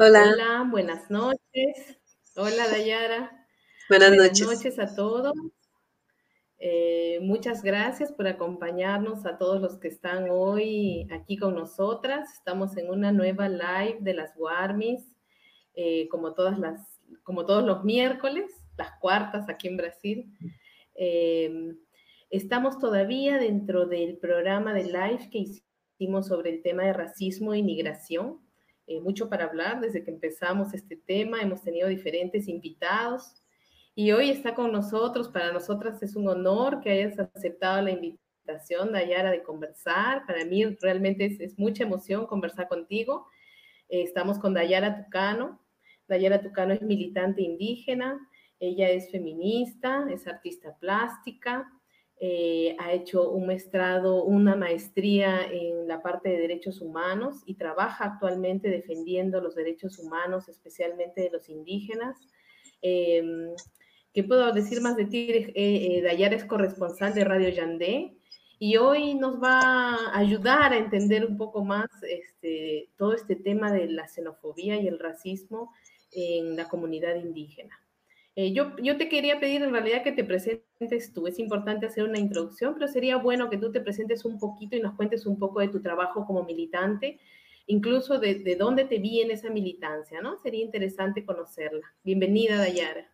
Hola. Hola, buenas noches. Hola, Dayara. Buenas, Buenas noches. noches a todos. Eh, muchas gracias por acompañarnos a todos los que están hoy aquí con nosotras. Estamos en una nueva live de las Warmis, eh, como, todas las, como todos los miércoles, las cuartas aquí en Brasil. Eh, estamos todavía dentro del programa de live que hicimos sobre el tema de racismo y migración. Eh, mucho para hablar desde que empezamos este tema. Hemos tenido diferentes invitados y hoy está con nosotros. Para nosotras es un honor que hayas aceptado la invitación, Dayara, de conversar. Para mí realmente es, mucha emoción conversar contigo. Eh, estamos con Dayara Tucano. Dayara Tucano es militante indígena, ella es feminista, es artista plástica, eh, ha hecho un maestrado, una maestría en la parte de derechos humanos y trabaja actualmente defendiendo los derechos humanos, especialmente de los indígenas. Eh, ¿Qué puedo decir más de ti? Eh, Dayara es corresponsal de Radio Yandé y hoy nos va a ayudar a entender un poco más este, todo este tema de la xenofobia y el racismo en la comunidad indígena. Eh, yo, yo te quería pedir en realidad que te presentes tú. Es importante hacer una introducción, pero sería bueno que tú te presentes un poquito y nos cuentes un poco de tu trabajo como militante, incluso de, de dónde te viene esa militancia, ¿no? Sería interesante conocerla. Bienvenida, Dayara.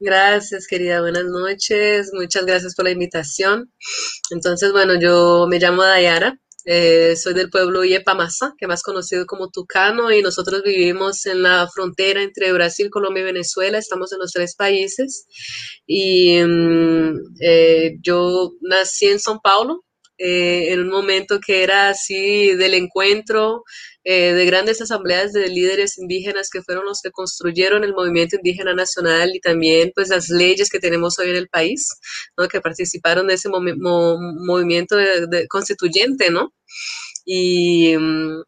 Gracias, querida. Buenas noches. Muchas gracias por la invitación. Entonces, bueno, yo me llamo Dayara. Eh, soy del pueblo Yepamasa, que más conocido como Tucano, y nosotros vivimos en la frontera entre Brasil, Colombia y Venezuela. Estamos en los tres países. Y um, eh, yo nací en São Paulo, eh, en un momento que era así del encuentro eh, de grandes asambleas de líderes indígenas que fueron los que construyeron el movimiento indígena nacional y también pues las leyes que tenemos hoy en el país, ¿no? que participaron de ese mo mo movimiento constituyente, ¿no? Y um,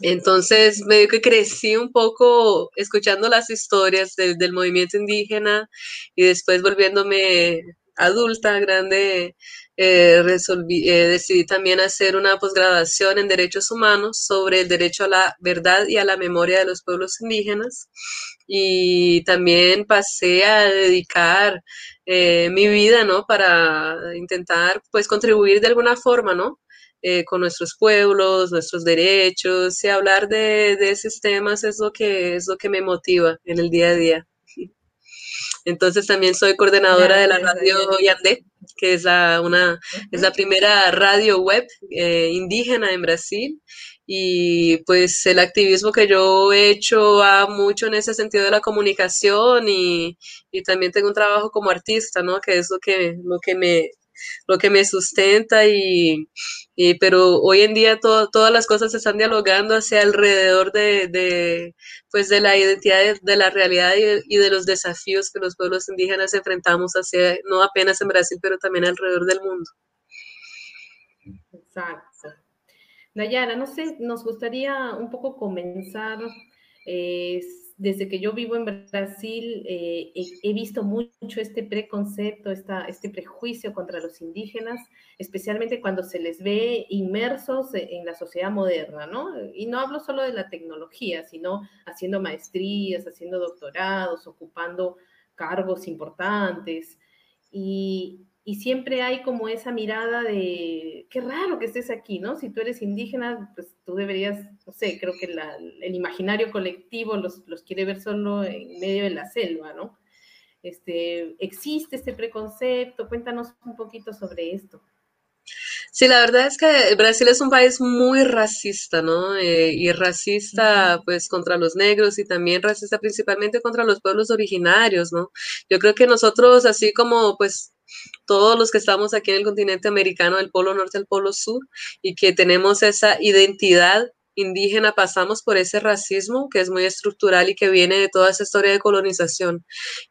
entonces, medio que crecí un poco escuchando las historias de, del movimiento indígena y después volviéndome adulta, grande, eh, resolví, eh, decidí también hacer una posgraduación en derechos humanos sobre el derecho a la verdad y a la memoria de los pueblos indígenas. Y también pasé a dedicar eh, mi vida, ¿no? Para intentar, pues, contribuir de alguna forma, ¿no? Eh, con nuestros pueblos, nuestros derechos, y hablar de, de, esos temas es lo que es lo que me motiva en el día a día. Entonces también soy coordinadora de la radio Yandé, que es la, una, es la primera radio web eh, indígena en Brasil. Y pues el activismo que yo he hecho va mucho en ese sentido de la comunicación y, y también tengo un trabajo como artista, ¿no? Que es lo que, lo que me, lo que me sustenta y, pero hoy en día todo, todas las cosas se están dialogando hacia alrededor de, pues de la identidad de, la realidad y, y, de los desafíos que los pueblos indígenas enfrentamos hacia, no apenas en Brasil, pero también alrededor del mundo. Exacto. Nayara, no sé, nos gustaría un poco comenzar eh, desde que yo vivo en Brasil, eh, he, visto mucho este preconcepto, esta, este prejuicio contra los indígenas, especialmente cuando se les ve inmersos en la sociedad moderna, ¿no? Y no hablo solo de la tecnología, sino haciendo maestrías, haciendo doctorados, ocupando cargos importantes. Y, y siempre hay como esa mirada de, qué raro que estés aquí, ¿no? Si tú eres indígena, pues tú deberías, no sé, creo que la, el imaginario colectivo los, los, quiere ver solo en medio de la selva, ¿no? Este, ¿Existe este preconcepto? Cuéntanos un poquito sobre esto. Sí, la verdad es que Brasil es un país muy racista, ¿no? Eh, y racista, pues, contra los negros y también racista principalmente contra los pueblos originarios, ¿no? Yo creo que nosotros, así como, pues, todos los que estamos aquí en el continente americano, del polo norte al polo sur, y que tenemos esa identidad indígena, pasamos por ese racismo que es muy estructural y que viene de toda esa historia de colonización.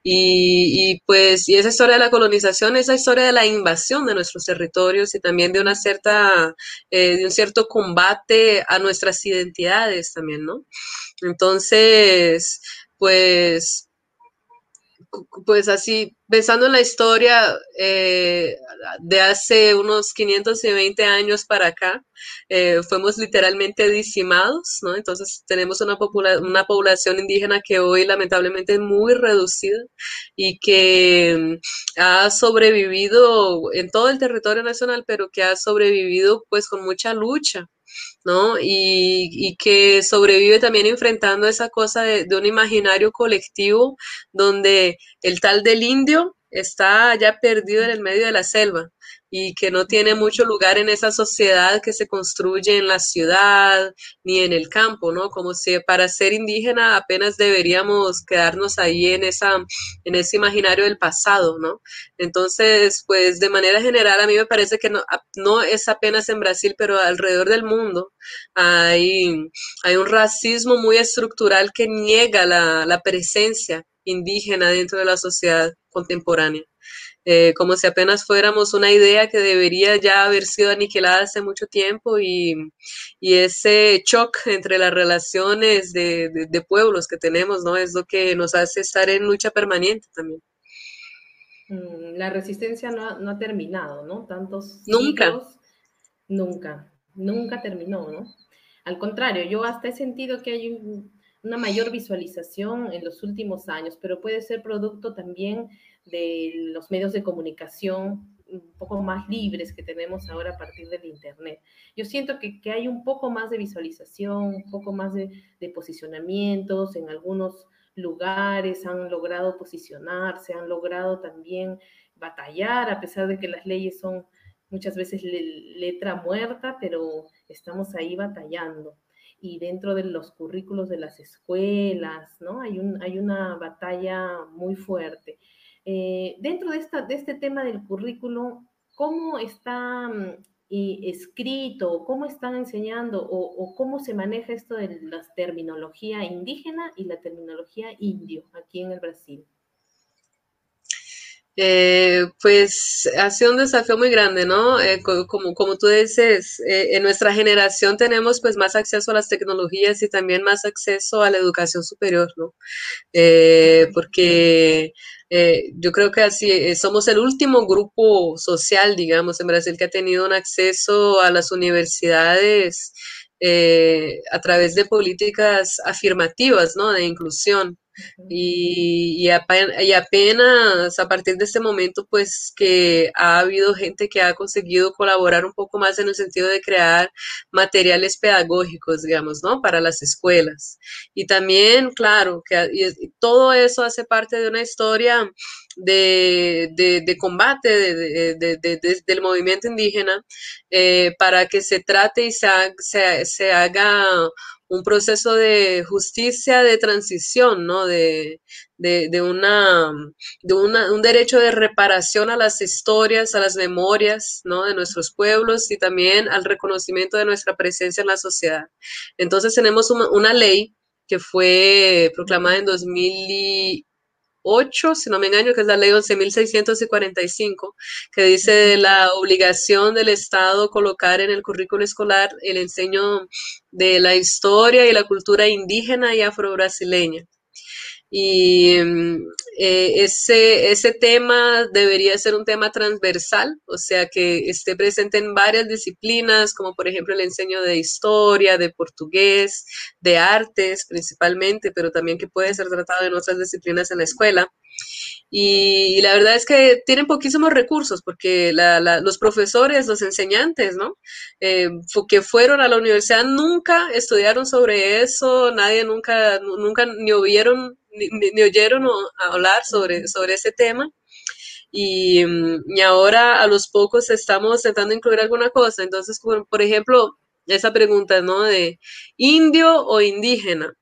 Y, pues, y esa historia de la colonización es la historia de la invasión de nuestros territorios y también de una cierta, eh, de un cierto combate a nuestras identidades también, ¿no? Entonces, pues, pues así, pensando en la historia eh, de hace unos 520 años para acá, eh, fuimos literalmente dicimados, ¿no? Entonces tenemos una, una población indígena que hoy lamentablemente es muy reducida y que mm, ha sobrevivido en todo el territorio nacional, pero que ha sobrevivido pues con mucha lucha ¿no? Y, que sobrevive también enfrentando esa cosa de, de, un imaginario colectivo donde el tal del indio está ya perdido en el medio de la selva, y que no tiene mucho lugar en esa sociedad que se construye en la ciudad ni en el campo, ¿no? Como si para ser indígena apenas deberíamos quedarnos ahí en esa en ese imaginario del pasado, ¿no? Entonces, pues de manera general a mí me parece que no, no es apenas en Brasil, pero alrededor del mundo hay, hay un racismo muy estructural que niega la, la presencia indígena dentro de la sociedad contemporánea. Eh, como si apenas fuéramos una idea que debería ya haber sido aniquilada hace mucho tiempo y, ese shock entre las relaciones de, pueblos que tenemos, ¿no? Es lo que nos hace estar en lucha permanente también. Mm, la resistencia no ha, terminado, ¿no? Tantos nunca. nunca, nunca terminó, ¿no? Al contrario, yo hasta he sentido que hay una mayor visualización en los últimos años, pero puede ser producto también de los medios de comunicación un poco más libres que tenemos ahora a partir del Internet. Yo siento que, hay un poco más de visualización, un poco más de, posicionamientos en algunos lugares, han logrado posicionarse, han logrado también batallar, a pesar de que las leyes son muchas veces letra muerta, pero estamos ahí batallando. Y dentro de los currículos de las escuelas, ¿no? Hay, un, hay una batalla muy fuerte. Eh, dentro de, esta, de este tema del currículo, ¿cómo está mm, escrito, cómo están enseñando o, cómo se maneja esto de la terminología indígena y la terminología indio aquí en el Brasil? Eh, pues ha sido un desafío muy grande, ¿no? Eh, como, como tú dices, en nuestra generación tenemos pues más acceso a las tecnologías y también más acceso a la educación superior, ¿no? porque eh, yo creo que así eh, somos el último grupo social, digamos, en Brasil que ha tenido un acceso a las universidades eh, a través de políticas afirmativas, ¿no? De inclusión. Y, apenas, a partir de este momento, pues que ha habido gente que ha conseguido colaborar un poco más en el sentido de crear materiales pedagógicos, digamos, ¿no? Para las escuelas. Y también, claro, que todo eso hace parte de una historia de, de, combate del movimiento indígena eh, para que se trate y se, se, se haga un proceso de justicia de transición, ¿no? De, de, una, de un derecho de reparación a las historias, a las memorias, ¿no? De nuestros pueblos y también al reconocimiento de nuestra presencia en la sociedad. Entonces tenemos una, una ley que fue proclamada en 2000 8, si no me engaño, que es la ley 11.645, que dice la obligación del Estado colocar en el currículo escolar el enseño de la historia y la cultura indígena y afro-brasileña. Y mm, eh, ese, ese tema debería ser un tema transversal, o sea, que esté presente en varias disciplinas, como por ejemplo el enseño de historia, de portugués, de artes principalmente, pero también que puede ser tratado en otras disciplinas en la escuela. Y, la verdad es que tienen poquísimos recursos porque los profesores, los enseñantes, ¿no? Eh, que fueron a la universidad nunca estudiaron sobre eso, nadie nunca, nunca ni oyeron, ni, oyeron hablar sobre, sobre ese tema. Y, y, ahora a los pocos estamos intentando incluir alguna cosa. Entonces, por, por ejemplo, esa pregunta, ¿no? De indio o indígena.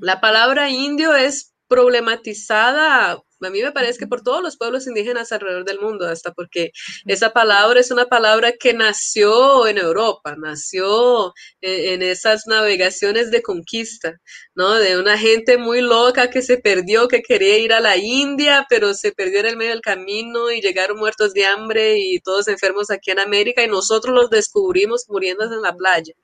La palabra indio es problematizada a mí me parece que por todos los pueblos indígenas alrededor del mundo, hasta porque esa palabra es una palabra que nació en Europa, nació en, esas navegaciones de conquista, ¿no? De una gente muy loca que se perdió, que quería ir a la India, pero se perdió en el medio del camino y llegaron muertos de hambre y todos enfermos aquí en América y nosotros los descubrimos muriendo en la playa,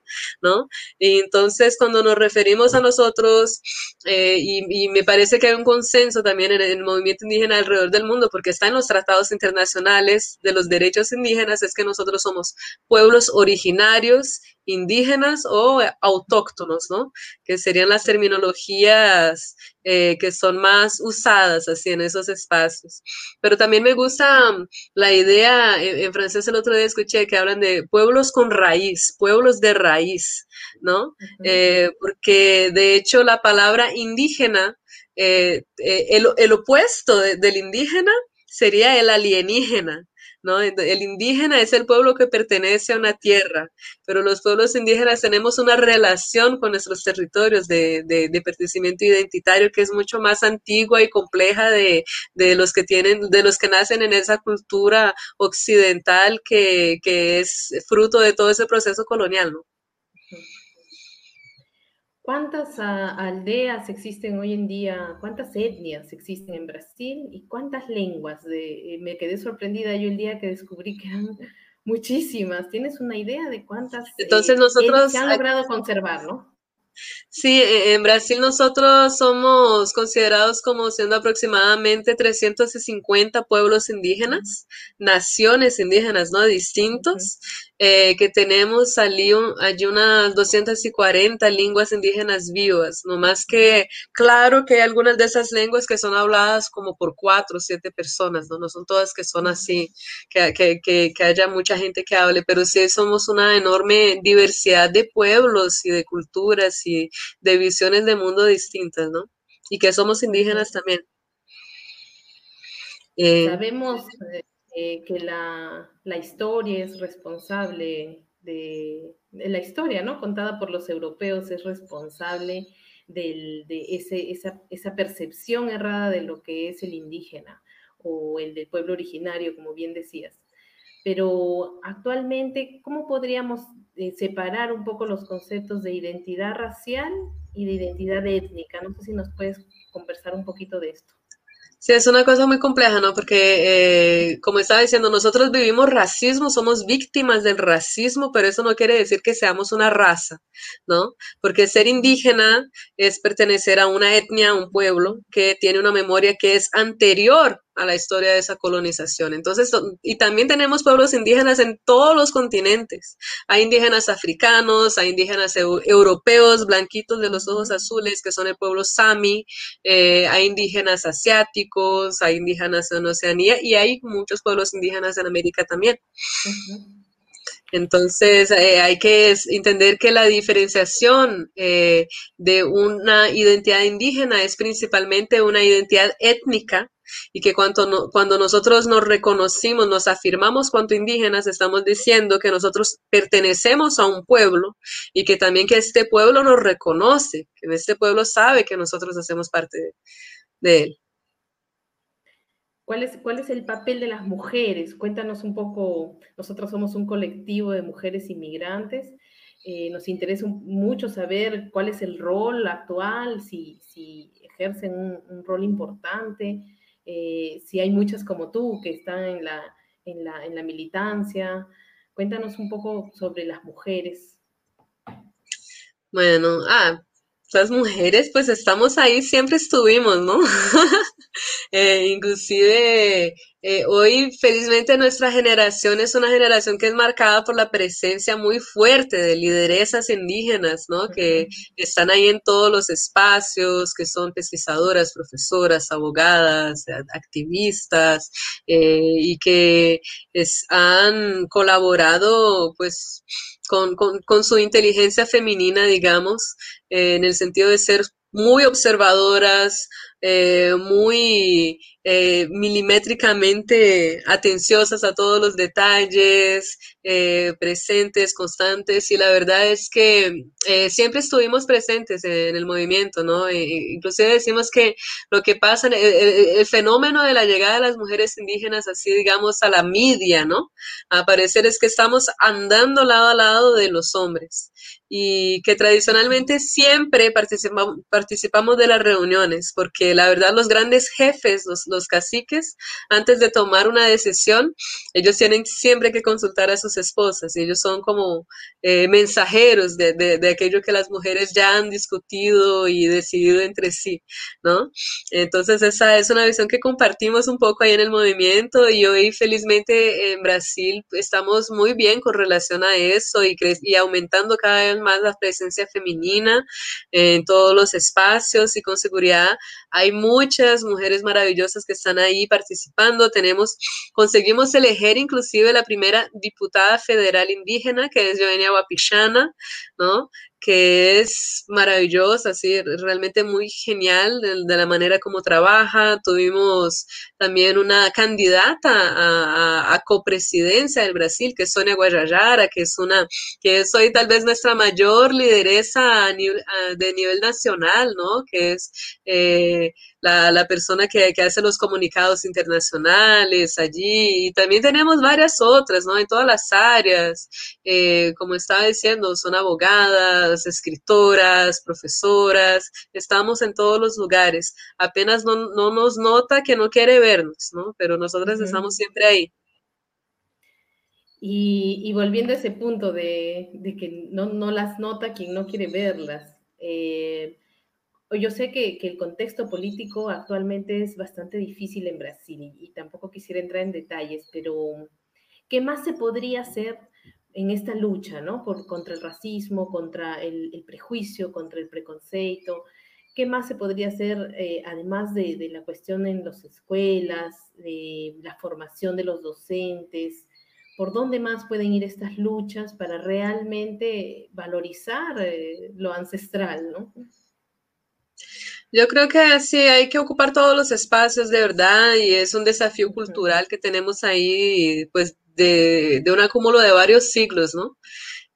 ¿no? Y entonces cuando nos referimos a nosotros, eh, y, me parece que hay un consenso también en el movimiento movimiento indígena alrededor del mundo, porque está en los tratados internacionales de los derechos indígenas, es que nosotros somos pueblos originarios, indígenas o autóctonos, ¿no? Que serían las terminologías eh, que son más usadas así en esos espacios. Pero también me gusta um, la idea, en, francés el otro día escuché que hablan de pueblos con raíz, pueblos de raíz, ¿no? Eh, porque de hecho la palabra indígena, eh, el, opuesto del indígena sería el alienígena. El indígena es el pueblo que pertenece a una tierra, pero los pueblos indígenas tenemos una relación con nuestros territorios de, de, pertenecimiento identitario que es mucho más antigua y compleja de, los que tienen, de los que nacen en esa cultura occidental que, que es fruto de todo ese proceso colonial, ¿no? ¿Cuántas ah, aldeas existen hoy en día? ¿Cuántas etnias existen en Brasil? ¿Y cuántas lenguas? Eh, me quedé sorprendida yo el día que descubrí que eran muchísimas. ¿Tienes una idea de cuántas Entonces eh, nosotros, se han logrado conservar, no? Sí, e, en Brasil nosotros somos considerados como siendo aproximadamente 350 pueblos indígenas, naciones indígenas, ¿no? Distintos, eh, que tenemos allí, allí unas 240 lenguas indígenas vivas, no más que claro que hay algunas de esas lenguas que son habladas como por cuatro o siete personas, ¿no? No son todas que son así, que, que, que, que haya mucha gente que hable, pero sí somos una enorme diversidad de pueblos y de culturas y de visiones de mundo distintas, ¿no? Y que somos indígenas también. Eh, Sabemos eh, que la, historia es responsable de, la historia, ¿no? Contada por los europeos es responsable de ese, esa, esa, percepción errada de lo que es el indígena o el del pueblo originario, como bien decías. Pero actualmente, ¿cómo podríamos eh, separar un poco los conceptos de identidad racial y de identidad étnica? No sé si nos puedes conversar un poquito de esto. Sí, es una cosa muy compleja, ¿no? Porque, eh, como estaba diciendo, nosotros vivimos racismo, somos víctimas del racismo, pero eso no quiere decir que seamos una raza, ¿no? Porque ser indígena es pertenecer a una etnia, a un pueblo que tiene una memoria que es anterior a la historia de esa colonización. Entonces, y también tenemos pueblos indígenas en todos los continentes. Hay indígenas africanos, hay indígenas europeos, blanquitos de los ojos azules, que son el pueblo Sami, eh, hay indígenas asiáticos, hay indígenas en Oceanía y hay muchos pueblos indígenas en América también. Entonces, eh, hay que entender que la diferenciación eh, de una identidad indígena es principalmente una identidad étnica y que cuando, cuando nosotros nos reconocimos, nos afirmamos cuanto indígenas, estamos diciendo que nosotros pertenecemos a un pueblo y que también que este pueblo nos reconoce, que este pueblo sabe que nosotros hacemos parte de, él. ¿Cuál es, ¿Cuál es el papel de las mujeres? Cuéntanos un poco, nosotros somos un colectivo de mujeres inmigrantes, eh, nos interesa mucho saber cuál es el rol actual, si, si ejercen un rol importante, eh, si hay muchas como tú que están en la, en la, en la militancia. Cuéntanos un poco sobre las mujeres. Bueno, ah, las mujeres, pues estamos ahí, siempre estuvimos, ¿no? Eh, inclusive eh, hoy, felizmente, nuestra generación es una generación que es marcada por la presencia muy fuerte de lideresas indígenas, ¿no? Que están ahí en todos los espacios, que son pesquisadoras, profesoras, abogadas, activistas, eh, y que han colaborado, pues, con, con, su inteligencia femenina, digamos, en el sentido de ser muy observadoras, eh, muy eh, milimétricamente atenciosas a todos los detalles, eh, presentes, constantes, y la verdad es que siempre estuvimos presentes en el movimiento, ¿no? E, inclusive decimos que lo que pasa, el, fenómeno de la llegada de las mujeres indígenas, así digamos, a la media, ¿no? A parecer es que estamos andando lado a lado de los hombres y que tradicionalmente siempre participamos, participamos de las reuniones, porque la verdad los grandes jefes, los, caciques, antes de tomar una decisión, ellos tienen siempre que consultar a sus esposas y ellos son como eh, mensajeros de, aquello que las mujeres ya han discutido y decidido entre sí, ¿no? Entonces esa es una visión que compartimos un poco ahí en el movimiento y hoy felizmente en Brasil estamos muy bien con relación a eso y, y aumentando cada vez más la presencia femenina en todos los espacios y con seguridad hay muchas mujeres maravillosas que están ahí participando. Tenemos, conseguimos elegir inclusive la primera diputada federal indígena, que es Joenia Wapichana, ¿no? que es maravillosa, así, realmente muy genial de, la manera como trabaja. Tuvimos también una candidata a, a, copresidencia del Brasil, que es Sonia Guayayara, que es una, que es hoy tal vez nuestra mayor lideresa de nivel nacional, ¿no? Que es eh, la, persona que, hace los comunicados internacionales allí. Y también tenemos varias otras, ¿no? En todas las áreas. Eh, como estaba diciendo, son abogadas, escritoras, profesoras. Estamos en todos los lugares. Apenas no, nos nota que no quiere vernos, ¿no? Pero nosotras estamos siempre ahí. Y, volviendo a ese punto de, que no, no, las nota quien no quiere verlas. Eh, yo sé que, el contexto político actualmente es bastante difícil en Brasil y, tampoco quisiera entrar en detalles, pero ¿qué más se podría hacer en esta lucha, ¿no? Por, contra el racismo, contra el, prejuicio, contra el preconceito. ¿Qué más se podría hacer, eh, además de, de, la cuestión en las escuelas, de la formación de los docentes? ¿Por dónde más pueden ir estas luchas para realmente valorizar eh, lo ancestral, ¿no? Yo creo que sí, hay que ocupar todos los espacios de verdad y es un desafío cultural que tenemos ahí, pues de, un acúmulo de varios siglos, ¿no?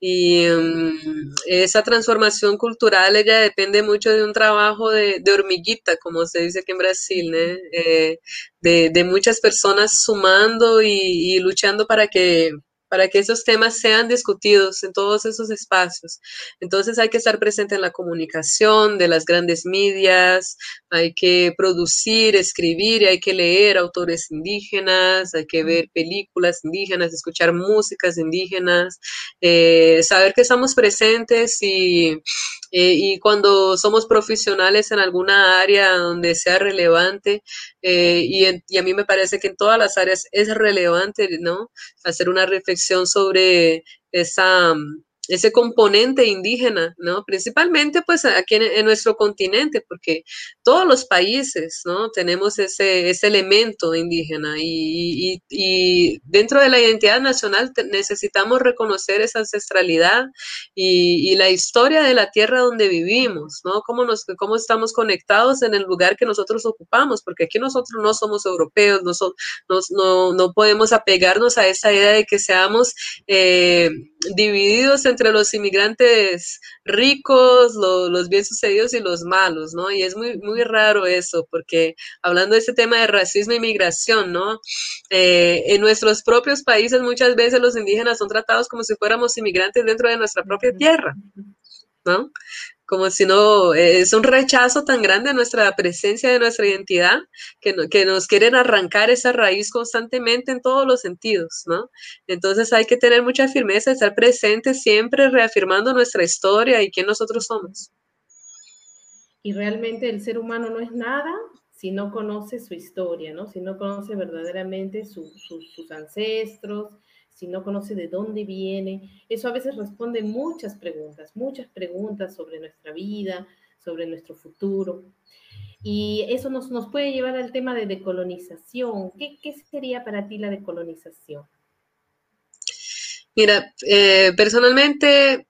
Y mm, esa transformación cultural, ella depende mucho de un trabajo de, hormiguita, como se dice aquí en Brasil, eh, de, muchas personas sumando y luchando para que para que esos temas sean discutidos en todos esos espacios. Entonces hay que estar presente en la comunicación de las grandes medias, hay que producir, escribir, hay que leer autores indígenas, hay que ver películas indígenas, escuchar músicas indígenas, eh, saber que estamos presentes y, eh, y cuando somos profesionales en alguna área donde sea relevante, eh, y, y, a mí me parece que en todas las áreas es relevante, ¿no? Hacer una reflexión sobre esa, ese componente indígena, ¿no? Principalmente pues aquí en, nuestro continente, porque todos los países, ¿no? Tenemos ese, ese elemento indígena y, dentro de la identidad nacional necesitamos reconocer esa ancestralidad y, la historia de la tierra donde vivimos, ¿no? Cómo, nos, cómo estamos conectados en el lugar que nosotros ocupamos, porque aquí nosotros no somos europeos, no, no, no podemos apegarnos a esa idea de que seamos eh, divididos entre los inmigrantes ricos, los bien sucedidos y los malos, ¿no? Y es muy, muy raro eso, porque hablando de este tema de racismo e migración, ¿no? Eh, en nuestros propios países muchas veces los indígenas son tratados como si fuéramos inmigrantes dentro de nuestra propia tierra, ¿no? Como si no, eh, es un rechazo tan grande a nuestra presencia, de nuestra identidad, que, que nos quieren arrancar esa raíz constantemente en todos los sentidos, ¿no? Entonces hay que tener mucha firmeza, estar presentes siempre reafirmando nuestra historia y quién nosotros somos. Y realmente el ser humano no es nada si no conoce su historia, ¿no? Si no conoce verdaderamente sus ancestros, si no conoce de dónde viene. Eso a veces responde muchas preguntas, muchas preguntas sobre nuestra vida, sobre nuestro futuro. Y eso nos, nos puede llevar al tema de decolonización. ¿Qué, qué sería para ti la decolonización? Mira, eh, personalmente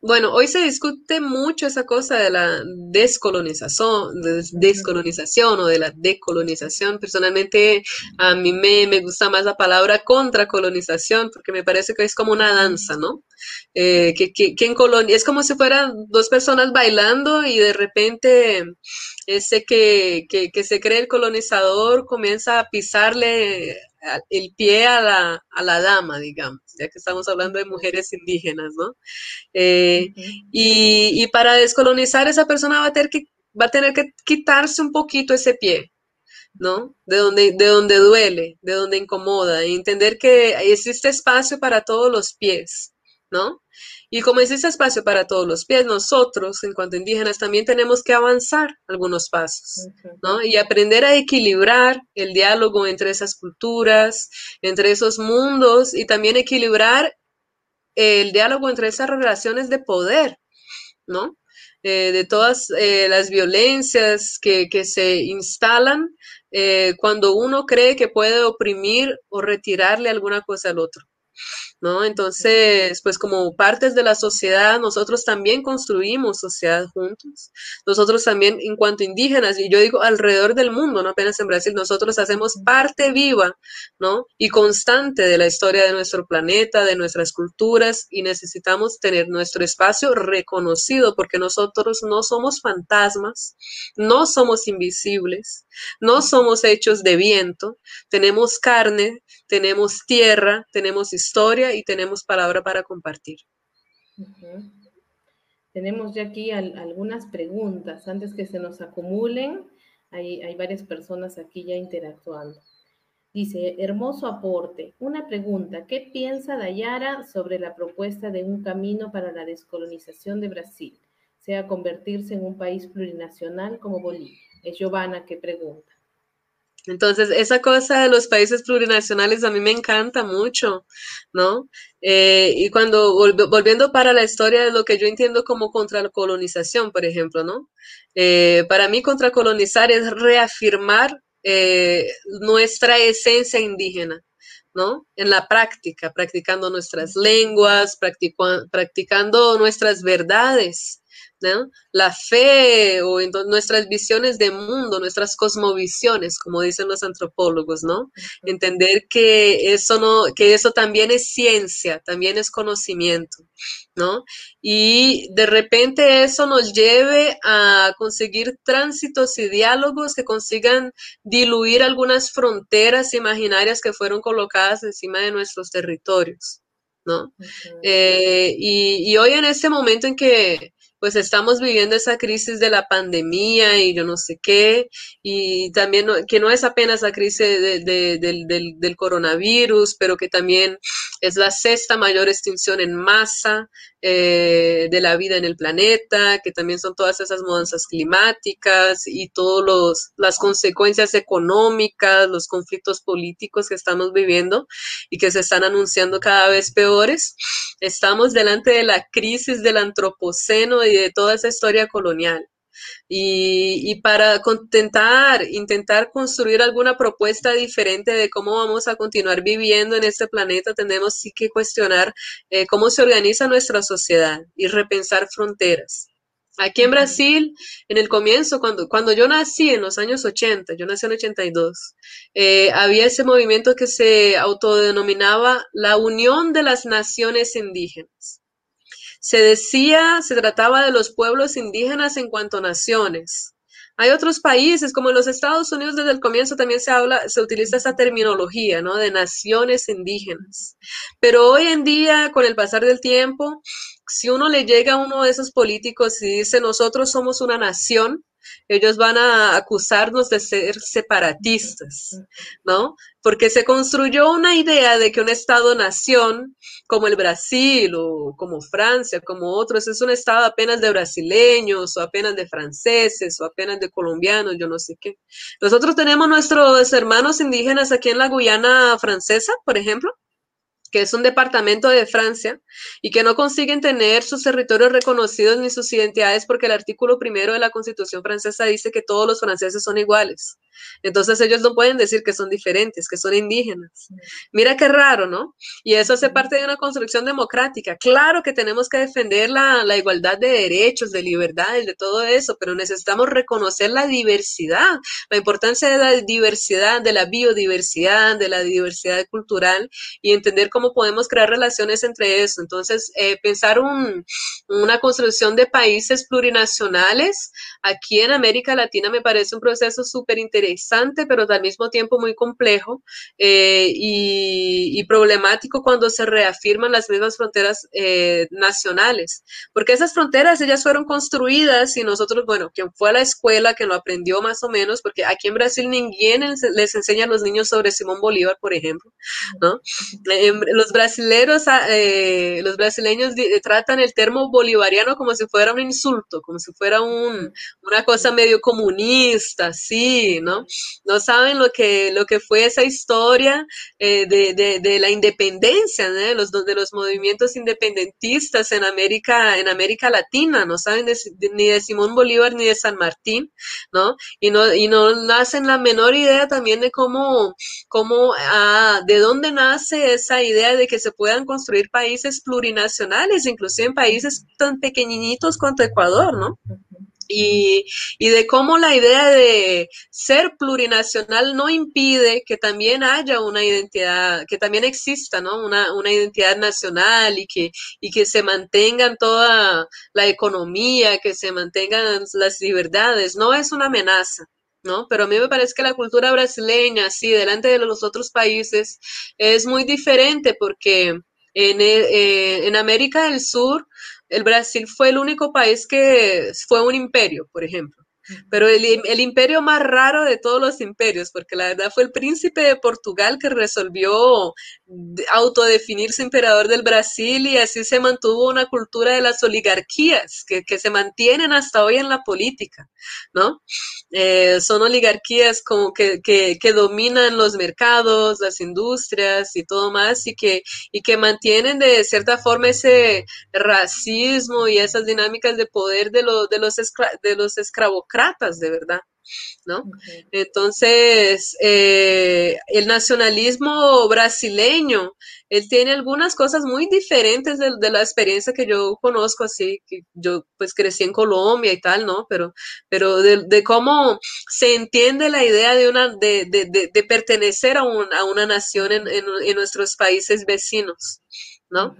bueno, hoy se discute mucho esa cosa de la descolonización, descolonización o de la decolonización. Personalmente, a mí me, me gusta más la palabra contracolonización porque me parece que es como una danza, ¿no? Eh, que, que, en colonia es como si fueran dos personas bailando y de repente ese que, que se cree el colonizador comienza a pisarle el pie a la, a la dama, digamos, ya que estamos hablando de mujeres indígenas, ¿no? Eh, y, y, para descolonizar esa persona va a, tener que, va a tener que quitarse un poquito ese pie, ¿no? De donde, de donde duele, de donde incomoda, y entender que existe espacio para todos los pies, ¿no? Y como existe espacio para todos los pies, nosotros, en cuanto a indígenas, también tenemos que avanzar algunos pasos, ¿no? Y aprender a equilibrar el diálogo entre esas culturas, entre esos mundos, y también equilibrar el diálogo entre esas relaciones de poder, ¿no? Eh, de todas eh, las violencias que, que se instalan eh, cuando uno cree que puede oprimir o retirarle alguna cosa al otro. ¿No? Entonces, pues como partes de la sociedad, nosotros también construimos sociedad juntos. Nosotros también, en cuanto indígenas, y yo digo alrededor del mundo, no apenas en Brasil, nosotros hacemos parte viva, ¿no? Y constante de la historia de nuestro planeta, de nuestras culturas, y necesitamos tener nuestro espacio reconocido porque nosotros no somos fantasmas, no somos invisibles, no somos hechos de viento, tenemos carne, tenemos tierra, tenemos historia y tenemos palabra para compartir. Tenemos ya aquí algunas preguntas antes que se nos acumulen. Hay, hay varias personas aquí ya interactuando. Dice, hermoso aporte. Una pregunta, ¿qué piensa Dayara sobre la propuesta de un camino para la descolonización de Brasil, sea convertirse en un país plurinacional como Bolivia? Es Giovanna que pregunta. Entonces, esa cosa de los países plurinacionales a mí me encanta mucho, ¿no? Eh, y cuando, volviendo para la historia de lo que yo entiendo como contracolonización, por ejemplo, ¿no? Eh, para mí contracolonizar es reafirmar eh, nuestra esencia indígena, ¿no? En la práctica, practicando nuestras lenguas, practicando nuestras verdades, la fe o nuestras visiones de mundo, nuestras cosmovisiones, como dicen los antropólogos, ¿no? Entender que eso no, que eso también es ciencia, también es conocimiento, ¿no? Y de repente eso nos lleve a conseguir tránsitos y diálogos que consigan diluir algunas fronteras imaginarias que fueron colocadas encima de nuestros territorios, ¿no? Eh, y, y hoy en este momento en que pues estamos viviendo esa crisis de la pandemia y yo no sé qué, y también que no es apenas la crisis del, coronavirus, pero que también es la sexta mayor extinción en masa eh, de la vida en el planeta, que también son todas esas mudanzas climáticas y todas las consecuencias económicas, los conflictos políticos que estamos viviendo y que se están anunciando cada vez peores. Estamos delante de la crisis del antropoceno y de toda esa historia colonial. Y, para contentar, intentar construir alguna propuesta diferente de cómo vamos a continuar viviendo en este planeta, tenemos sí que cuestionar eh, cómo se organiza nuestra sociedad y repensar fronteras. Aquí en Brasil, en el comienzo, cuando, cuando yo nací en los años 80, yo nací en 82, eh, había ese movimiento que se autodenominaba la Unión de las Naciones Indígenas. Se decía, se trataba de los pueblos indígenas en cuanto a naciones. Hay otros países, como en los Estados Unidos, desde el comienzo también se habla, se utiliza esa terminología, ¿no? De naciones indígenas. Pero hoy en día, con el pasar del tiempo, si uno le llega a uno de esos políticos y dice, nosotros somos una nación, ellos van a acusarnos de ser separatistas, ¿no? Porque se construyó una idea de que un Estado-nación como el Brasil o como Francia, como otros, es un Estado apenas de brasileños o apenas de franceses o apenas de colombianos, yo no sé qué. Nosotros tenemos nuestros hermanos indígenas aquí en la Guyana francesa, por ejemplo, que es un departamento de Francia y que no consiguen tener sus territorios reconocidos ni sus identidades porque el artículo primero de la Constitución francesa dice que todos los franceses son iguales. Entonces ellos no pueden decir que son diferentes, que son indígenas. Mira qué raro, ¿no? Y eso hace parte de una construcción democrática. Claro que tenemos que defender la, la igualdad de derechos, de libertades, de todo eso, pero necesitamos reconocer la diversidad, la importancia de la diversidad, de la biodiversidad, de la diversidad cultural y entender cómo podemos crear relaciones entre eso. Entonces, eh, pensar un, una construcción de países plurinacionales aquí en América Latina me parece un proceso súper interesante interesante, pero al mismo tiempo muy complejo eh, y, problemático cuando se reafirman las mismas fronteras eh, nacionales, porque esas fronteras ellas fueron construidas y nosotros, bueno, quien fue a la escuela, que lo aprendió más o menos, porque aquí en Brasil ninguém les enseña a los niños sobre Simón Bolívar, por ejemplo, ¿no? Los brasileños, ah, los brasileños tratan el termo bolivariano como si fuera un insulto, como si fuera un, una cosa medio comunista, sí, ¿no? No saben lo que, lo que fue esa historia eh, de, de, de, la independencia, ¿no? de, los, de los movimientos independentistas en América, en América Latina, no saben ni de Simón Bolívar ni de San Martín, ¿no? Y no, y no hacen la menor idea también de cómo, cómo ah, de dónde nace esa idea de que se puedan construir países plurinacionales, inclusive en países tan pequeñitos cuanto Ecuador, ¿no? Y, y, de cómo la idea de ser plurinacional no impide que también haya una identidad, que también exista, ¿no? Una, una identidad nacional y que, y que se mantengan toda la economía, que se mantengan las libertades. No es una amenaza. ¿no? Pero a mí me parece que la cultura brasileña, sí, delante de los otros países, es muy diferente porque en, eh, en América del Sur el Brasil fue el único país que fue un imperio, por ejemplo. Pero el, el, imperio más raro de todos los imperios, porque la verdad fue el príncipe de Portugal que resolvió autodefinirse emperador del Brasil y así se mantuvo una cultura de las oligarquías que, que se mantienen hasta hoy en la política, ¿no? Eh, son oligarquías como que, que, que, dominan los mercados, las industrias y todo más y que, y que mantienen de cierta forma ese racismo y esas dinámicas de poder de, lo, de los, escra los de verdad. ¿no? Entonces, eh, el nacionalismo brasileño, él tiene algunas cosas muy diferentes de, de, la experiencia que yo conozco, así que yo pues crecí en Colombia y tal, ¿no? Pero, pero de, de cómo se entiende la idea de, una, de, de pertenecer a, un, a, una nación en, en, en, nuestros países vecinos, ¿no?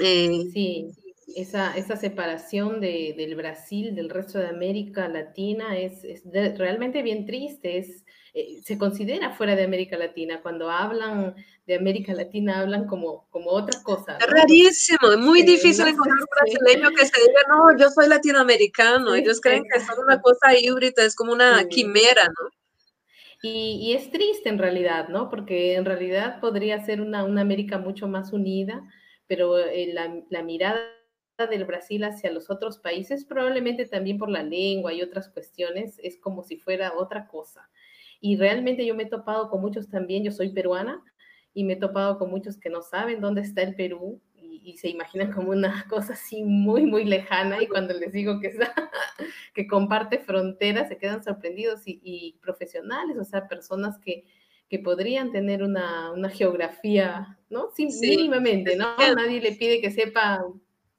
Eh, sí esa, esa separación de, del Brasil, del resto de América Latina, es, es de, realmente bien triste. Es, eh, se considera fuera de América Latina. Cuando hablan de América Latina, hablan como, como otra cosa. ¿no? Es rarísimo, es muy eh, difícil no encontrar un brasileño que se diga, no, yo soy latinoamericano. Sí, Ellos creen que es una cosa híbrida, es como una sí. quimera, ¿no? Y, y, es triste en realidad, ¿no? Porque en realidad podría ser una, una América mucho más unida, pero eh, la, la mirada del Brasil hacia los otros países, probablemente también por la lengua y otras cuestiones, es como si fuera otra cosa. Y realmente yo me he topado con muchos también, yo soy peruana, y me he topado con muchos que no saben dónde está el Perú y, y se imaginan como una cosa así muy, muy lejana, y cuando les digo que, está, que comparte fronteras, se quedan sorprendidos y, y profesionales, o sea, personas que, que podrían tener una, una geografía, ¿no? Sí, sí, mínimamente, ¿no? Nadie le pide que sepa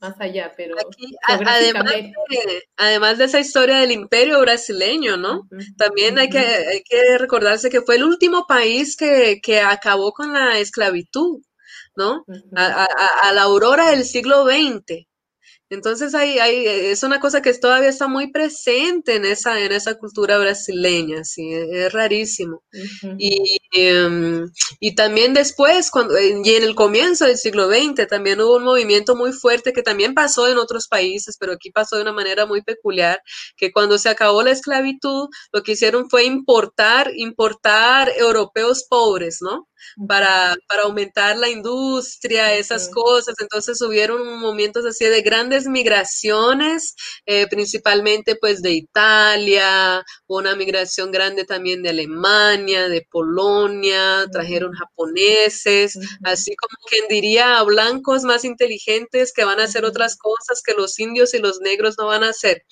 más allá, pero Aquí, además, de, además de esa historia del imperio brasileño, ¿no? Uh -huh. También hay que, hay que recordarse que fue el último país que, que acabó con la esclavitud, ¿no? Uh -huh. a, a, a, la aurora del siglo XX. Entonces hay, hay, es una cosa que todavía está muy presente en esa, en esa cultura brasileña, sí, es rarísimo. Uh -huh. y, um, y, también después, cuando, y en el comienzo del siglo XX, también hubo un movimiento muy fuerte que también pasó en otros países, pero aquí pasó de una manera muy peculiar, que cuando se acabó la esclavitud, lo que hicieron fue importar, importar europeos pobres, ¿no? Para, para aumentar la industria, esas cosas. Entonces hubieron momentos así de grandes migraciones, eh, principalmente pues de Italia, una migración grande también de Alemania, de Polonia, trajeron japoneses, así como quien diría blancos más inteligentes que van a hacer otras cosas que los indios y los negros no van a hacer.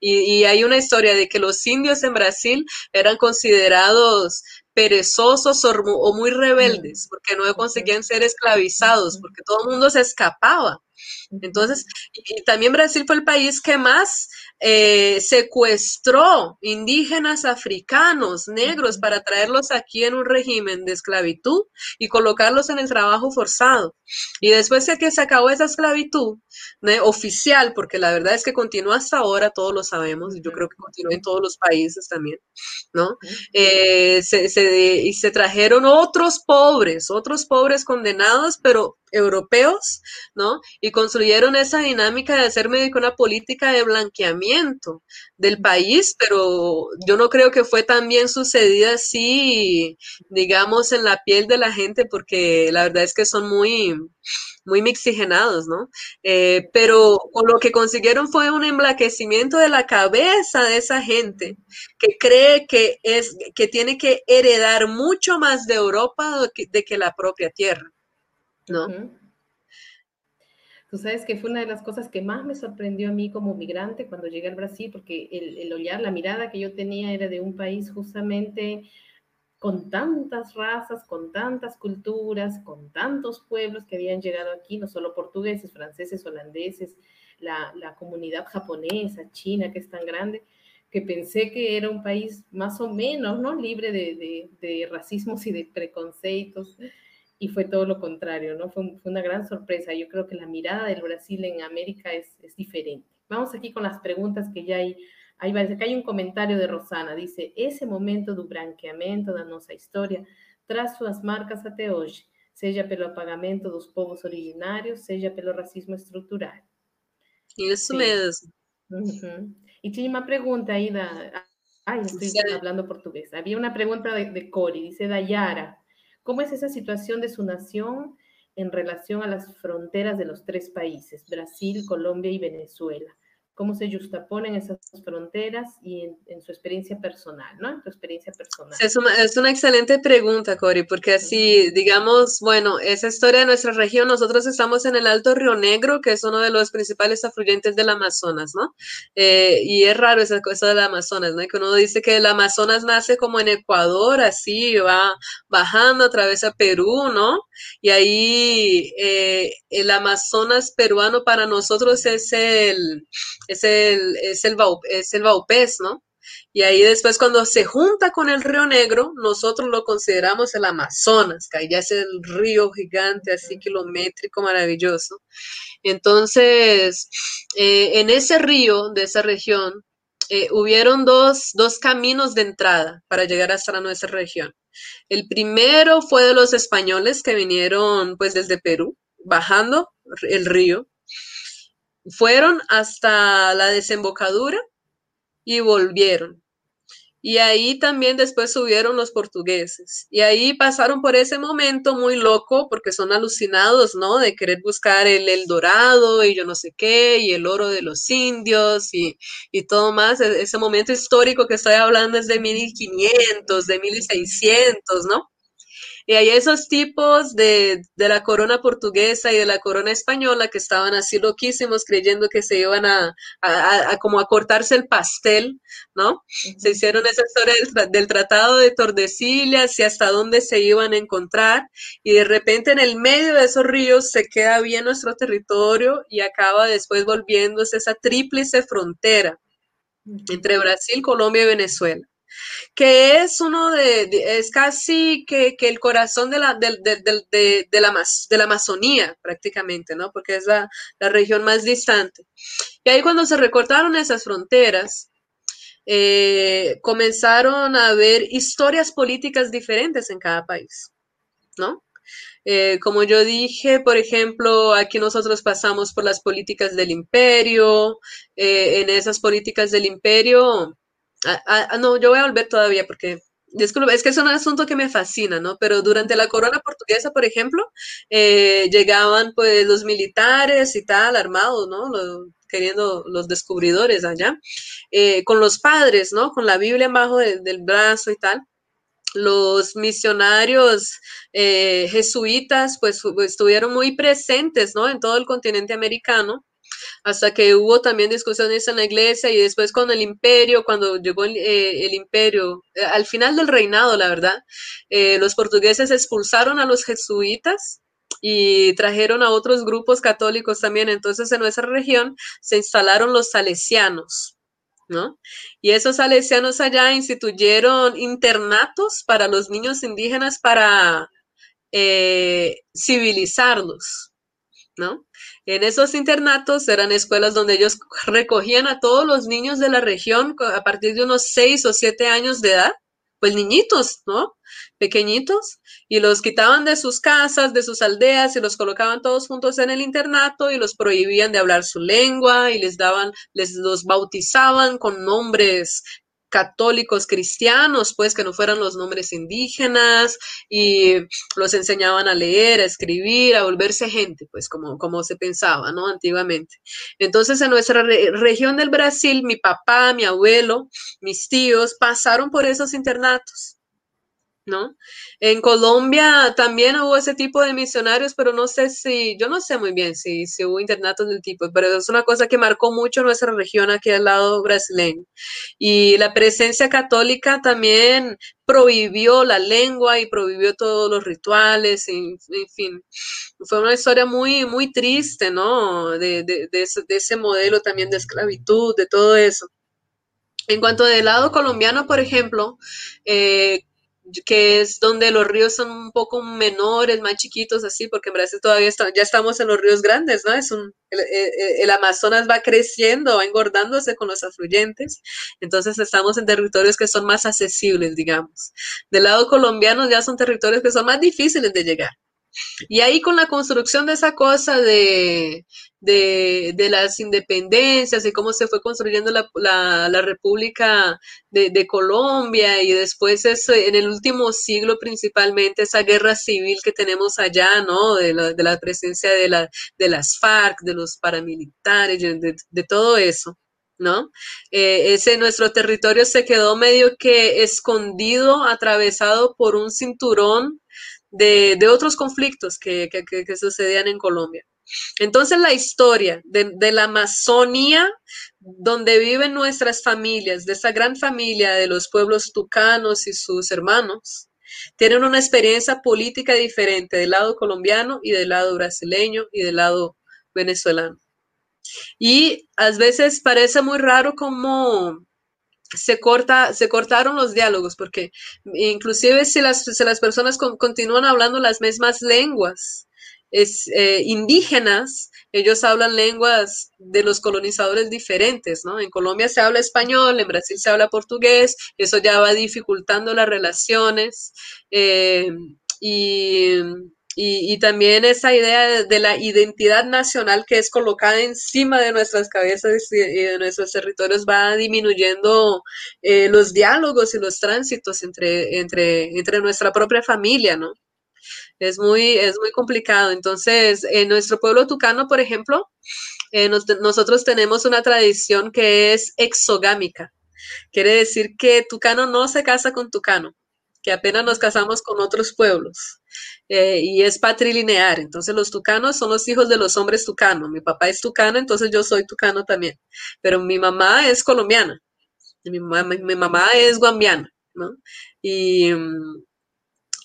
Y, y hay una historia de que los indios en Brasil eran considerados perezosos o muy rebeldes, porque no conseguían ser esclavizados, porque todo el mundo se escapaba. Entonces, y también Brasil fue el país que más eh, secuestró indígenas africanos, negros, para traerlos aquí en un régimen de esclavitud y colocarlos en el trabajo forzado. Y después de que se acabó esa esclavitud oficial, porque la verdad es que continúa hasta ahora, todos lo sabemos, y yo creo que continúa en todos los países también, ¿no? Eh, y se trajeron otros pobres, otros pobres condenados, pero europeos, ¿no? Y construyeron esa dinámica de hacer medio una política de blanqueamiento del país, pero yo no creo que fue tan bien sucedida así, digamos, en la piel de la gente, porque la verdad es que son muy, muy mixigenados, ¿no? Eh, pero con lo que consiguieron fue un emblaquecimiento de la cabeza de esa gente que cree que es que tiene que heredar mucho más de Europa de que la propia tierra. ¿no? Tú sabes que fue una de las cosas que más me sorprendió a mí como migrante cuando llegué al Brasil, porque el, el la mirada que yo tenía era de un país justamente con tantas razas, con tantas culturas, con tantos pueblos que habían llegado aquí, no solo portugueses, franceses, holandeses, la, la comunidad japonesa, china, que es tan grande, que pensé que era un país más o menos, ¿no? Libre de, de, de racismos y de preconceptos y fue todo lo contrario, ¿no? Fue, una gran sorpresa. Yo creo que la mirada del Brasil en América es, diferente. Vamos aquí con las preguntas que ya hay. Ahí va, acá hay un comentario de Rosana, dice, ese momento do branqueamento da nossa história traz suas marcas até hoje, seja pelo apagamento dos povos originários, seja pelo racismo estrutural. Isso mesmo. Uhum. E tinha uma pergunta aí da... Ai, estoy hablando portugués. Había una pregunta de, de Cori, dice Dayara, ¿Cómo es esa situación de su nación en relación a las fronteras de los tres países, Brasil, Colombia y Venezuela? Cómo se justaponen esas fronteras y en, su experiencia personal, ¿no? En tu experiencia personal. Es una, es una excelente pregunta, Cori, porque así, digamos, bueno, esa historia de nuestra región, nosotros estamos en el Alto Río Negro, que es uno de los principales afluyentes del Amazonas, ¿no? Eh, y es raro esa cosa del Amazonas, ¿no? Que uno dice que el Amazonas nace como en Ecuador, así, va bajando a través de Perú, ¿no? Y ahí eh, el Amazonas peruano para nosotros es el es el, es el, es el Baupés, ¿no? Y ahí después cuando se junta con el río Negro, nosotros lo consideramos el Amazonas, que ahí ya es el río gigante, así kilométrico, maravilloso. Entonces, eh, en ese río de esa región, eh, hubieron dos, dos caminos de entrada para llegar hasta nuestra región. El primero fue de los españoles que vinieron pues desde Perú, bajando el río, fueron hasta la desembocadura y volvieron. Y ahí también después subieron los portugueses. Y ahí pasaron por ese momento muy loco, porque son alucinados, ¿no? De querer buscar el, el dorado y yo no sé qué, y el oro de los indios y, y todo más. E, ese momento histórico que estoy hablando es de 1500, de 1600, ¿no? Y hay esos tipos de, de, la corona portuguesa y de la corona española que estaban así loquísimos creyendo que se iban a, a, a como a cortarse el pastel, ¿no? Se hicieron esa historia del, del, Tratado de Tordesillas y hasta dónde se iban a encontrar y de repente en el medio de esos ríos se queda bien nuestro territorio y acaba después volviéndose esa tríplice frontera entre Brasil, Colombia y Venezuela que es uno de, es casi que, que, el corazón de la, de, de, de, la, de la Amazonía prácticamente, ¿no? Porque es la, la, región más distante. Y ahí cuando se recortaron esas fronteras, eh, comenzaron a haber historias políticas diferentes en cada país, ¿no? Eh, como yo dije, por ejemplo, aquí nosotros pasamos por las políticas del imperio, eh, en esas políticas del imperio Ah, ah, ah, no, yo voy a volver todavía porque Disculpe, es que es un asunto que me fascina, ¿no? Pero durante la corona portuguesa, por ejemplo, eh, llegaban pues los militares y tal, armados, ¿no? queriendo los descubridores allá, eh, con los padres, ¿no? Con la Biblia abajo del brazo y tal. Los misionarios eh, jesuitas, pues, estuvieron muy presentes, ¿no? En todo el continente americano hasta que hubo también discusiones en la iglesia y después con el imperio, cuando llegó el, eh, imperio, eh, al final del reinado, la verdad, eh, los portugueses expulsaron a los jesuitas y trajeron a otros grupos católicos también. Entonces en nuestra región se instalaron los salesianos. ¿No? Y esos salesianos allá instituyeron internatos para los niños indígenas para civilizarlos, ¿no? En esos internatos eran escuelas donde ellos recogían a todos los niños de la región a partir de unos seis o siete años de edad, pues niñitos, ¿no? Pequeñitos, y los quitaban de sus casas, de sus aldeas, y los colocaban todos juntos en el internato y los prohibían de hablar su lengua y les daban, les los bautizaban con nombres católicos cristianos, pues que no fueran los nombres indígenas y los enseñaban a leer, a escribir, a volverse gente, pues como, como se pensaba, ¿no? Antiguamente. Entonces, en nuestra región del Brasil, mi papá, mi abuelo, mis tíos pasaron por esos internatos. ¿No? En Colombia también hubo ese tipo de misionarios, pero no sé si, yo no sé muy bien si, si hubo internatos del tipo, pero es una cosa que marcó mucho nuestra región aquí al lado brasileño. Y la presencia católica también prohibió la lengua y prohibió todos los rituales, en, fin. Fue una historia muy, muy triste, ¿no? De, de, de ese modelo también de esclavitud, de todo eso. En cuanto del lado colombiano, por ejemplo, eh, que es donde los ríos son un poco menores, más chiquitos, así, porque en Brasil todavía ya estamos en los ríos grandes, ¿no? Es un, el, Amazonas va creciendo, va engordándose con los afluyentes, entonces estamos en territorios que son más accesibles, digamos. Del lado colombiano ya son territorios que son más difíciles de llegar. Y ahí con la construcción de esa cosa de, de, las independencias y cómo se fue construyendo la, la, República de, Colombia y después en el último siglo principalmente esa guerra civil que tenemos allá, ¿no? De la, de la presencia de, la, de las FARC, de los paramilitares, de, todo eso. ¿no? Eh, ese nuestro territorio se quedó medio que escondido, atravesado por un cinturón de, otros conflictos que, que, que, sucedían en Colombia. Entonces la historia de, la Amazonía, donde viven nuestras familias, de esa gran familia de los pueblos tucanos y sus hermanos, tienen una experiencia política diferente del lado colombiano y del lado brasileño y del lado venezolano. Y a veces parece muy raro como se corta, se cortaron los diálogos, porque inclusive si las, las personas continúan hablando las mismas lenguas, es, eh, indígenas, ellos hablan lenguas de los colonizadores diferentes, ¿no? En Colombia se habla español, en Brasil se habla portugués, eso ya va dificultando las relaciones. Eh, y, y, también esa idea de, la identidad nacional que es colocada encima de nuestras cabezas y de nuestros territorios va disminuyendo eh, los diálogos y los tránsitos entre, entre, entre nuestra propia familia, ¿no? Es muy, es muy complicado. Entonces, en nuestro pueblo tucano, por ejemplo, eh, nosotros tenemos una tradición que es exogámica. Quiere decir que tucano no se casa con tucano, que apenas nos casamos con otros pueblos. Eh, y es patrilinear. Entonces, los tucanos son los hijos de los hombres tucanos. Mi papá es tucano, entonces yo soy tucano también. Pero mi mamá es colombiana. mi, mamá, es guambiana, ¿no? Y,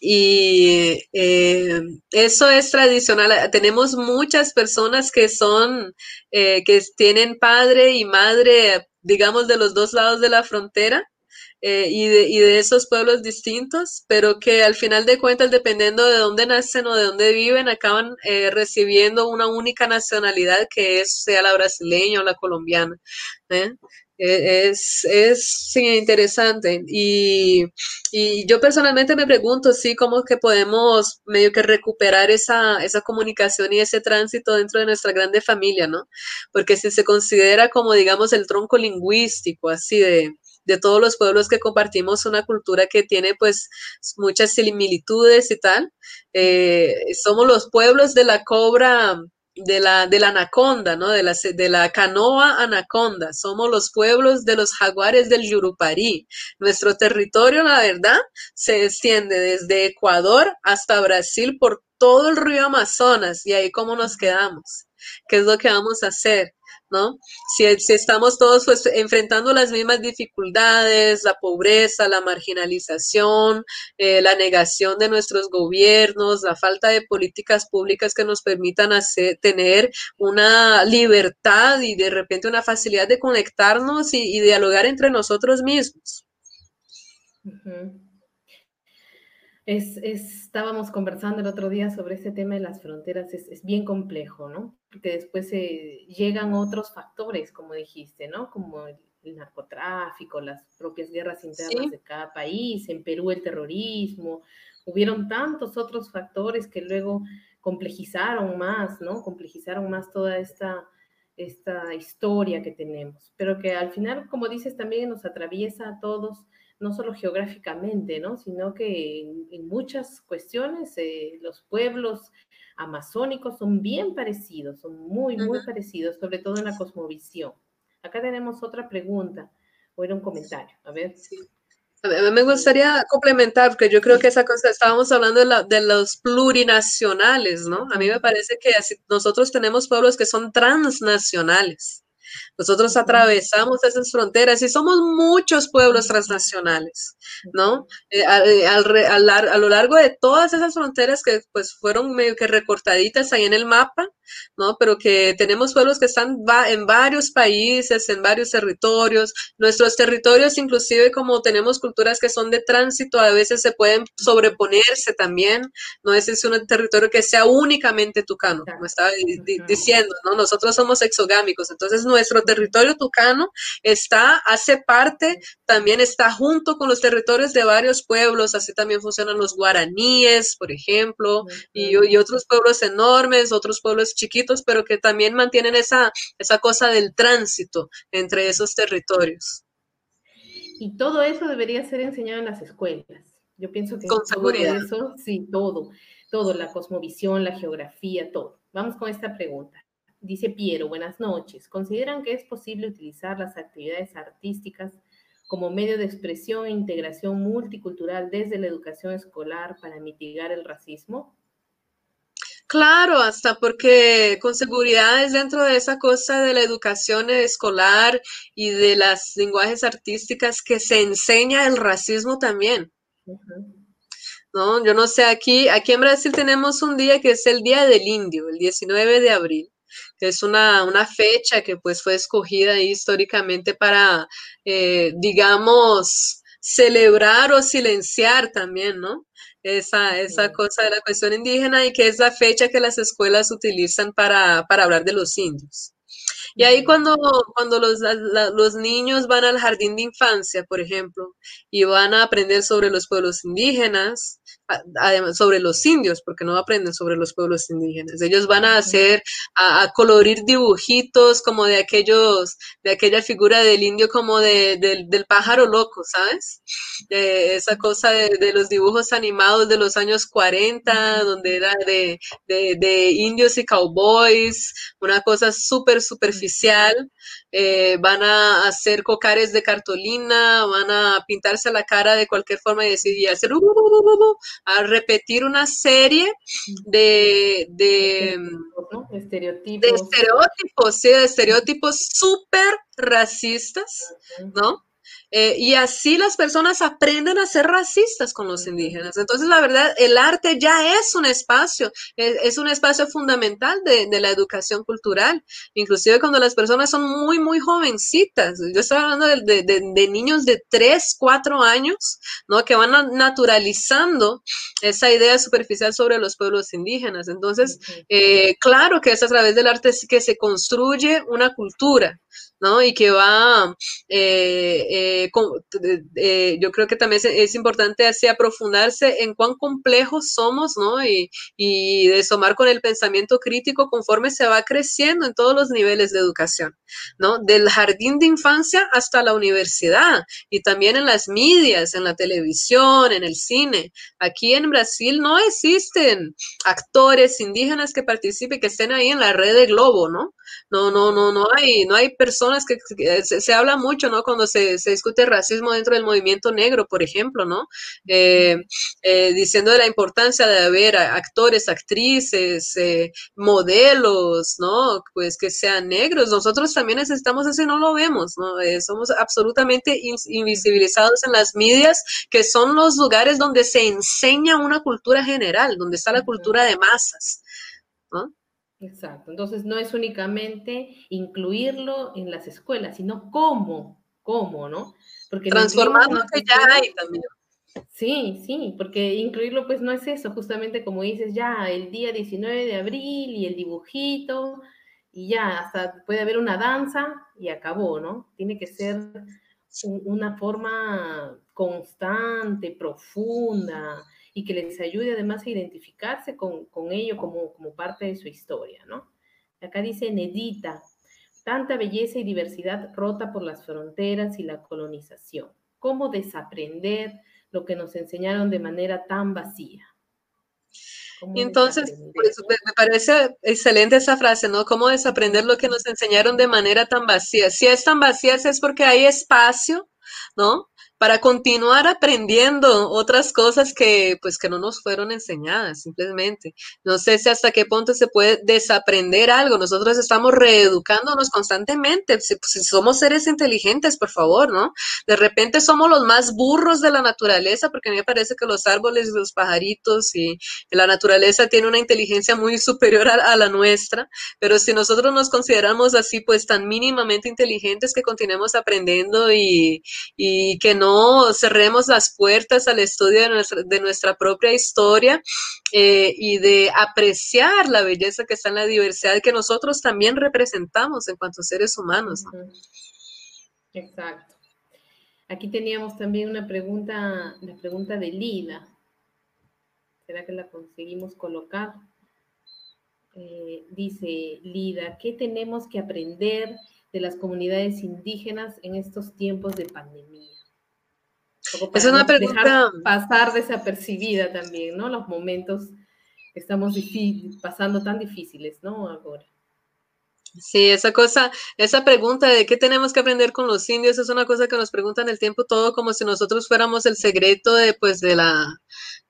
y eh, eso es tradicional. Tenemos muchas personas que son, eh, que tienen padre y madre, digamos, de los dos lados de la frontera. Eh, y, de, y, de, esos pueblos distintos, pero que al final de cuentas, dependiendo de dónde nacen o de dónde viven, acaban recibiendo una única nacionalidad que es, sea la brasileña o la colombiana. E, es, es interesante. Y, y, yo personalmente me pregunto, sí, cómo que podemos medio que recuperar esa, esa comunicación y ese tránsito dentro de nuestra grande familia, ¿no? Porque si se considera como, digamos, el tronco lingüístico, así de, de todos los pueblos que compartimos una cultura que tiene pues muchas similitudes y tal. Eh, somos los pueblos de la cobra de la, de la anaconda, ¿no? De la, de la canoa anaconda. Somos los pueblos de los jaguares del Yurupari. Nuestro territorio, la verdad, se extiende desde Ecuador hasta Brasil por todo el río Amazonas y ahí cómo nos quedamos. ¿qué es lo que vamos a hacer? ¿No? Si, estamos todos pues, enfrentando las mismas dificultades, la pobreza, la marginalización, eh, la negación de nuestros gobiernos, la falta de políticas públicas que nos permitan hacer, tener una libertad y de repente una facilidad de conectarnos y, dialogar entre nosotros mismos. Es, estábamos conversando el otro día sobre ese tema de las fronteras, es, bien complejo, ¿no? Porque después llegan otros factores, como dijiste, ¿no? Como el, narcotráfico, las propias guerras internas de cada país, en Perú el terrorismo, hubieron tantos otros factores que luego complejizaron más, ¿no? Complejizaron más toda esta, esta historia que tenemos, pero que al final, como dices, también nos atraviesa a todos no solo geográficamente, ¿no? sino que en, muchas cuestiones eh, los pueblos amazónicos son bien parecidos, son muy, muy parecidos, sobre todo en la cosmovisión. Acá tenemos otra pregunta, o era un comentario, a ver. Sí. A mí me gustaría complementar, porque yo creo que esa cosa, estábamos hablando de, de los plurinacionales, ¿no? A mí me parece que nosotros tenemos pueblos que son transnacionales. Nosotros atravesamos esas fronteras y somos muchos pueblos transnacionales, ¿no? Eh, eh, a, lo largo de todas esas fronteras que pues fueron medio que recortaditas ahí en el mapa, ¿no? Pero que tenemos pueblos que están en varios países, en varios territorios. Nuestros territorios, inclusive como tenemos culturas que son de tránsito, a veces se pueden sobreponerse también. No es un territorio que sea únicamente tucano, como estaba diciendo, ¿no? Nosotros somos exogámicos, entonces nuestro territorio tucano está, hace parte, también está junto con los territorios de varios pueblos, así también funcionan los guaraníes, por ejemplo, y, y otros pueblos enormes, otros pueblos chiquitos, pero que también mantienen esa, esa cosa del tránsito entre esos territorios. Y todo eso debería ser enseñado en las escuelas. Yo pienso que con seguridad. Eso, sí, todo, todo, la cosmovisión, la geografía, todo. Vamos con esta pregunta. Dice Piero, buenas noches. ¿Consideran que es posible utilizar las actividades artísticas como medio de expresión e integración multicultural desde la educación escolar para mitigar el racismo? Claro, hasta porque con seguridad es dentro de esa cosa de la educación escolar y de las lenguajes artísticas que se enseña el racismo también. No, yo no sé, aquí, aquí en Brasil tenemos un día que es el Día del Indio, el 19 de abril es una, fecha que pues fue escogida históricamente para, eh, digamos, celebrar o silenciar también, ¿no? Esa, esa cosa de la cuestión indígena y que es la fecha que las escuelas utilizan para, para hablar de los indios. Y ahí cuando, cuando los, los, niños van al jardín de infancia, por ejemplo, y van a aprender sobre los pueblos indígenas, además sobre los indios, porque no aprenden sobre los pueblos indígenas. Ellos van a hacer, a, colorir dibujitos como de aquellos, de aquella figura del indio como de, del pájaro loco, ¿sabes? esa cosa de, los dibujos animados de los años 40, donde era de, de indios y cowboys, una cosa súper superficial. Eh, van a hacer cocares de cartolina, van a pintarse la cara de cualquier forma y decir, y hacer, uh, uh, uh, a repetir una serie de, de, estereotipos. de estereotipos, sí, de estereotipos súper racistas, ¿no? Eh, y así las personas aprenden a ser racistas con los indígenas. Entonces, la verdad, el arte ya es un espacio, es, un espacio fundamental de, la educación cultural, inclusive cuando las personas son muy, muy jovencitas. Yo estoy hablando de, niños de 3, 4 años, ¿no? Que van naturalizando esa idea superficial sobre los pueblos indígenas. Entonces, eh, claro que es a través del arte que se construye una cultura. ¿no? Y que va, eh, eh, eh, yo creo que también es, importante así aprofundarse en cuán complejos somos, ¿no? Y, y desomar con el pensamiento crítico conforme se va creciendo en todos los niveles de educación, ¿no? Del jardín de infancia hasta la universidad y también en las medias, en la televisión, en el cine. Aquí en Brasil no existen actores indígenas que participen, que estén ahí en la red de Globo, ¿no? No, no, no, no hay, no hay personas que, se, habla mucho, ¿no? Cuando se, se, discute discute racismo dentro del movimiento negro, por ejemplo, ¿no? Eh, eh, diciendo de la importancia de haber actores, actrices, modelos, ¿no? Pues que sean negros. Nosotros también necesitamos eso y no lo vemos, ¿no? somos absolutamente invisibilizados en las medias, que son los lugares donde se enseña una cultura general, donde está la cultura de masas, ¿no? Exacto. Entonces no es únicamente incluirlo en las escuelas, sino cómo, cómo, ¿no? Porque transformar lo que ya hay también. Sí, sí, porque incluirlo pues no es eso, justamente como dices, ya el día 19 de abril y el dibujito y ya, hasta puede haber una danza y acabó, ¿no? Tiene que ser una forma constante, profunda, y que les ayude además a identificarse con, ello como, como parte de su historia, ¿no? Acá dice Nedita, tanta belleza y diversidad rota por las fronteras y la colonización. ¿Cómo desaprender lo que nos enseñaron de manera tan vacía? Y entonces, me parece excelente esa frase, ¿no? ¿Cómo desaprender lo que nos enseñaron de manera tan vacía? Si es tan vacía es porque hay espacio, ¿no? Para continuar aprendiendo otras cosas que pues que no nos fueron enseñadas simplemente. No sé si hasta qué punto se puede desaprender algo. Nosotros estamos reeducándonos constantemente. Si, si, somos seres inteligentes, por favor, ¿no? De repente somos los más burros de la naturaleza porque a mí me parece que los árboles, los pajaritos y la naturaleza tiene una inteligencia muy superior a, a la nuestra. Pero si nosotros nos consideramos así, pues tan mínimamente inteligentes que continuemos aprendiendo y, y que no cerremos las puertas al estudio de nuestra, propia historia eh, y de apreciar la belleza que está en la diversidad que nosotros también representamos en cuanto a seres humanos. Exacto. Aquí teníamos también una pregunta, la pregunta de Lida. ¿Será que la conseguimos colocar? Eh, dice Lida, ¿qué tenemos que aprender de las comunidades indígenas en estos tiempos de pandemia? Es una pregunta. pasar desapercibida también, ¿no? Los momentos que estamos pasando tan difíciles, ¿no? Ahora. Sí, esa cosa, esa pregunta de qué tenemos que aprender con los indios es una cosa que nos preguntan el tiempo todo como si nosotros fuéramos el secreto de, pues, de la,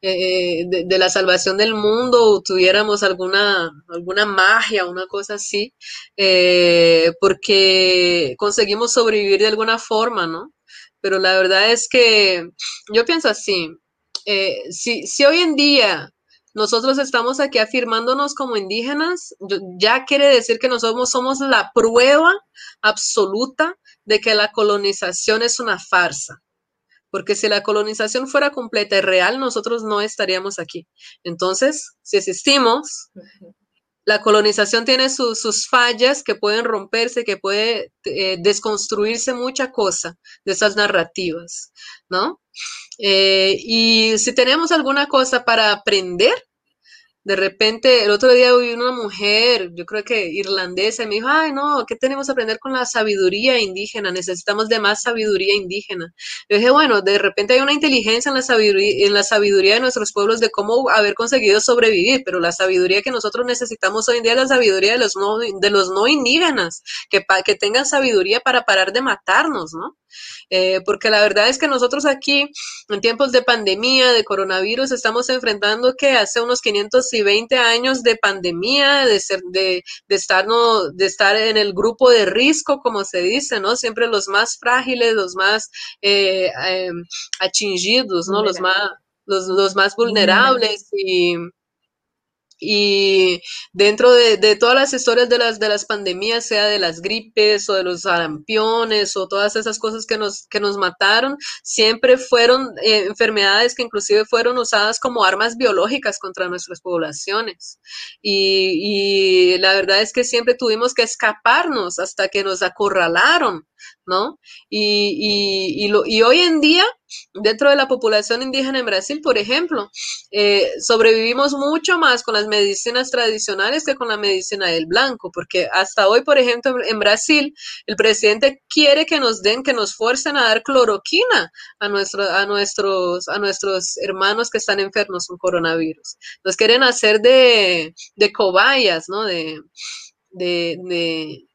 eh, de, la salvación del mundo o tuviéramos alguna, alguna magia, una cosa así, eh, porque conseguimos sobrevivir de alguna forma, ¿no? Pero la verdad es que yo pienso así, eh, si, si hoy en día nosotros estamos aquí afirmándonos como indígenas, ya quiere decir que nosotros somos la prueba absoluta de que la colonización es una farsa. Porque si la colonización fuera completa y real, nosotros no estaríamos aquí. Entonces, si existimos, la colonización tiene sus fallas que pueden romperse, que puede eh, desconstruirse mucha cosa de esas narrativas, ¿no? Eh, y si tenemos alguna cosa para aprender, de repente, el otro día vi una mujer, yo creo que irlandesa, y me dijo, ay, no, ¿qué tenemos que aprender con la sabiduría indígena? Necesitamos de más sabiduría indígena. Yo dije, bueno, de repente hay una inteligencia en la sabiduría, en la sabiduría de nuestros pueblos de cómo haber conseguido sobrevivir, pero la sabiduría que nosotros necesitamos hoy en día es la sabiduría de los no, de los no indígenas, que, que tengan sabiduría para parar de matarnos, ¿no? Eh, porque la verdad es que nosotros aquí, en tiempos de pandemia, de coronavirus, estamos enfrentando que hace unos 520 años de pandemia, de, ser, de, de, estar, ¿no? de estar en el grupo de riesgo, como se dice, ¿no? Siempre los más frágiles, los más eh, em, achingidos, ¿no? Los más, los, los más vulnerables y y dentro de, todas las historias de las, de las pandemias, sea de las gripes o de los arampiones o todas esas cosas que nos, que nos mataron, siempre fueron eh, enfermedades que inclusive fueron usadas como armas biológicas contra nuestras poblaciones. Y, y la verdad es que siempre tuvimos que escaparnos hasta que nos acorralaron ¿no? Y, y, hoy en día, dentro de la población indígena en Brasil, por ejemplo, eh, sobrevivimos mucho más con las medicinas tradicionales que con la medicina del blanco, porque hasta hoy, por ejemplo, en Brasil, el presidente quiere que nos den, que nos fuercen a dar cloroquina a, nuestro, a, nuestros, a nuestros hermanos que están enfermos con coronavirus. Nos quieren hacer de, de cobayas, ¿no? de, de de,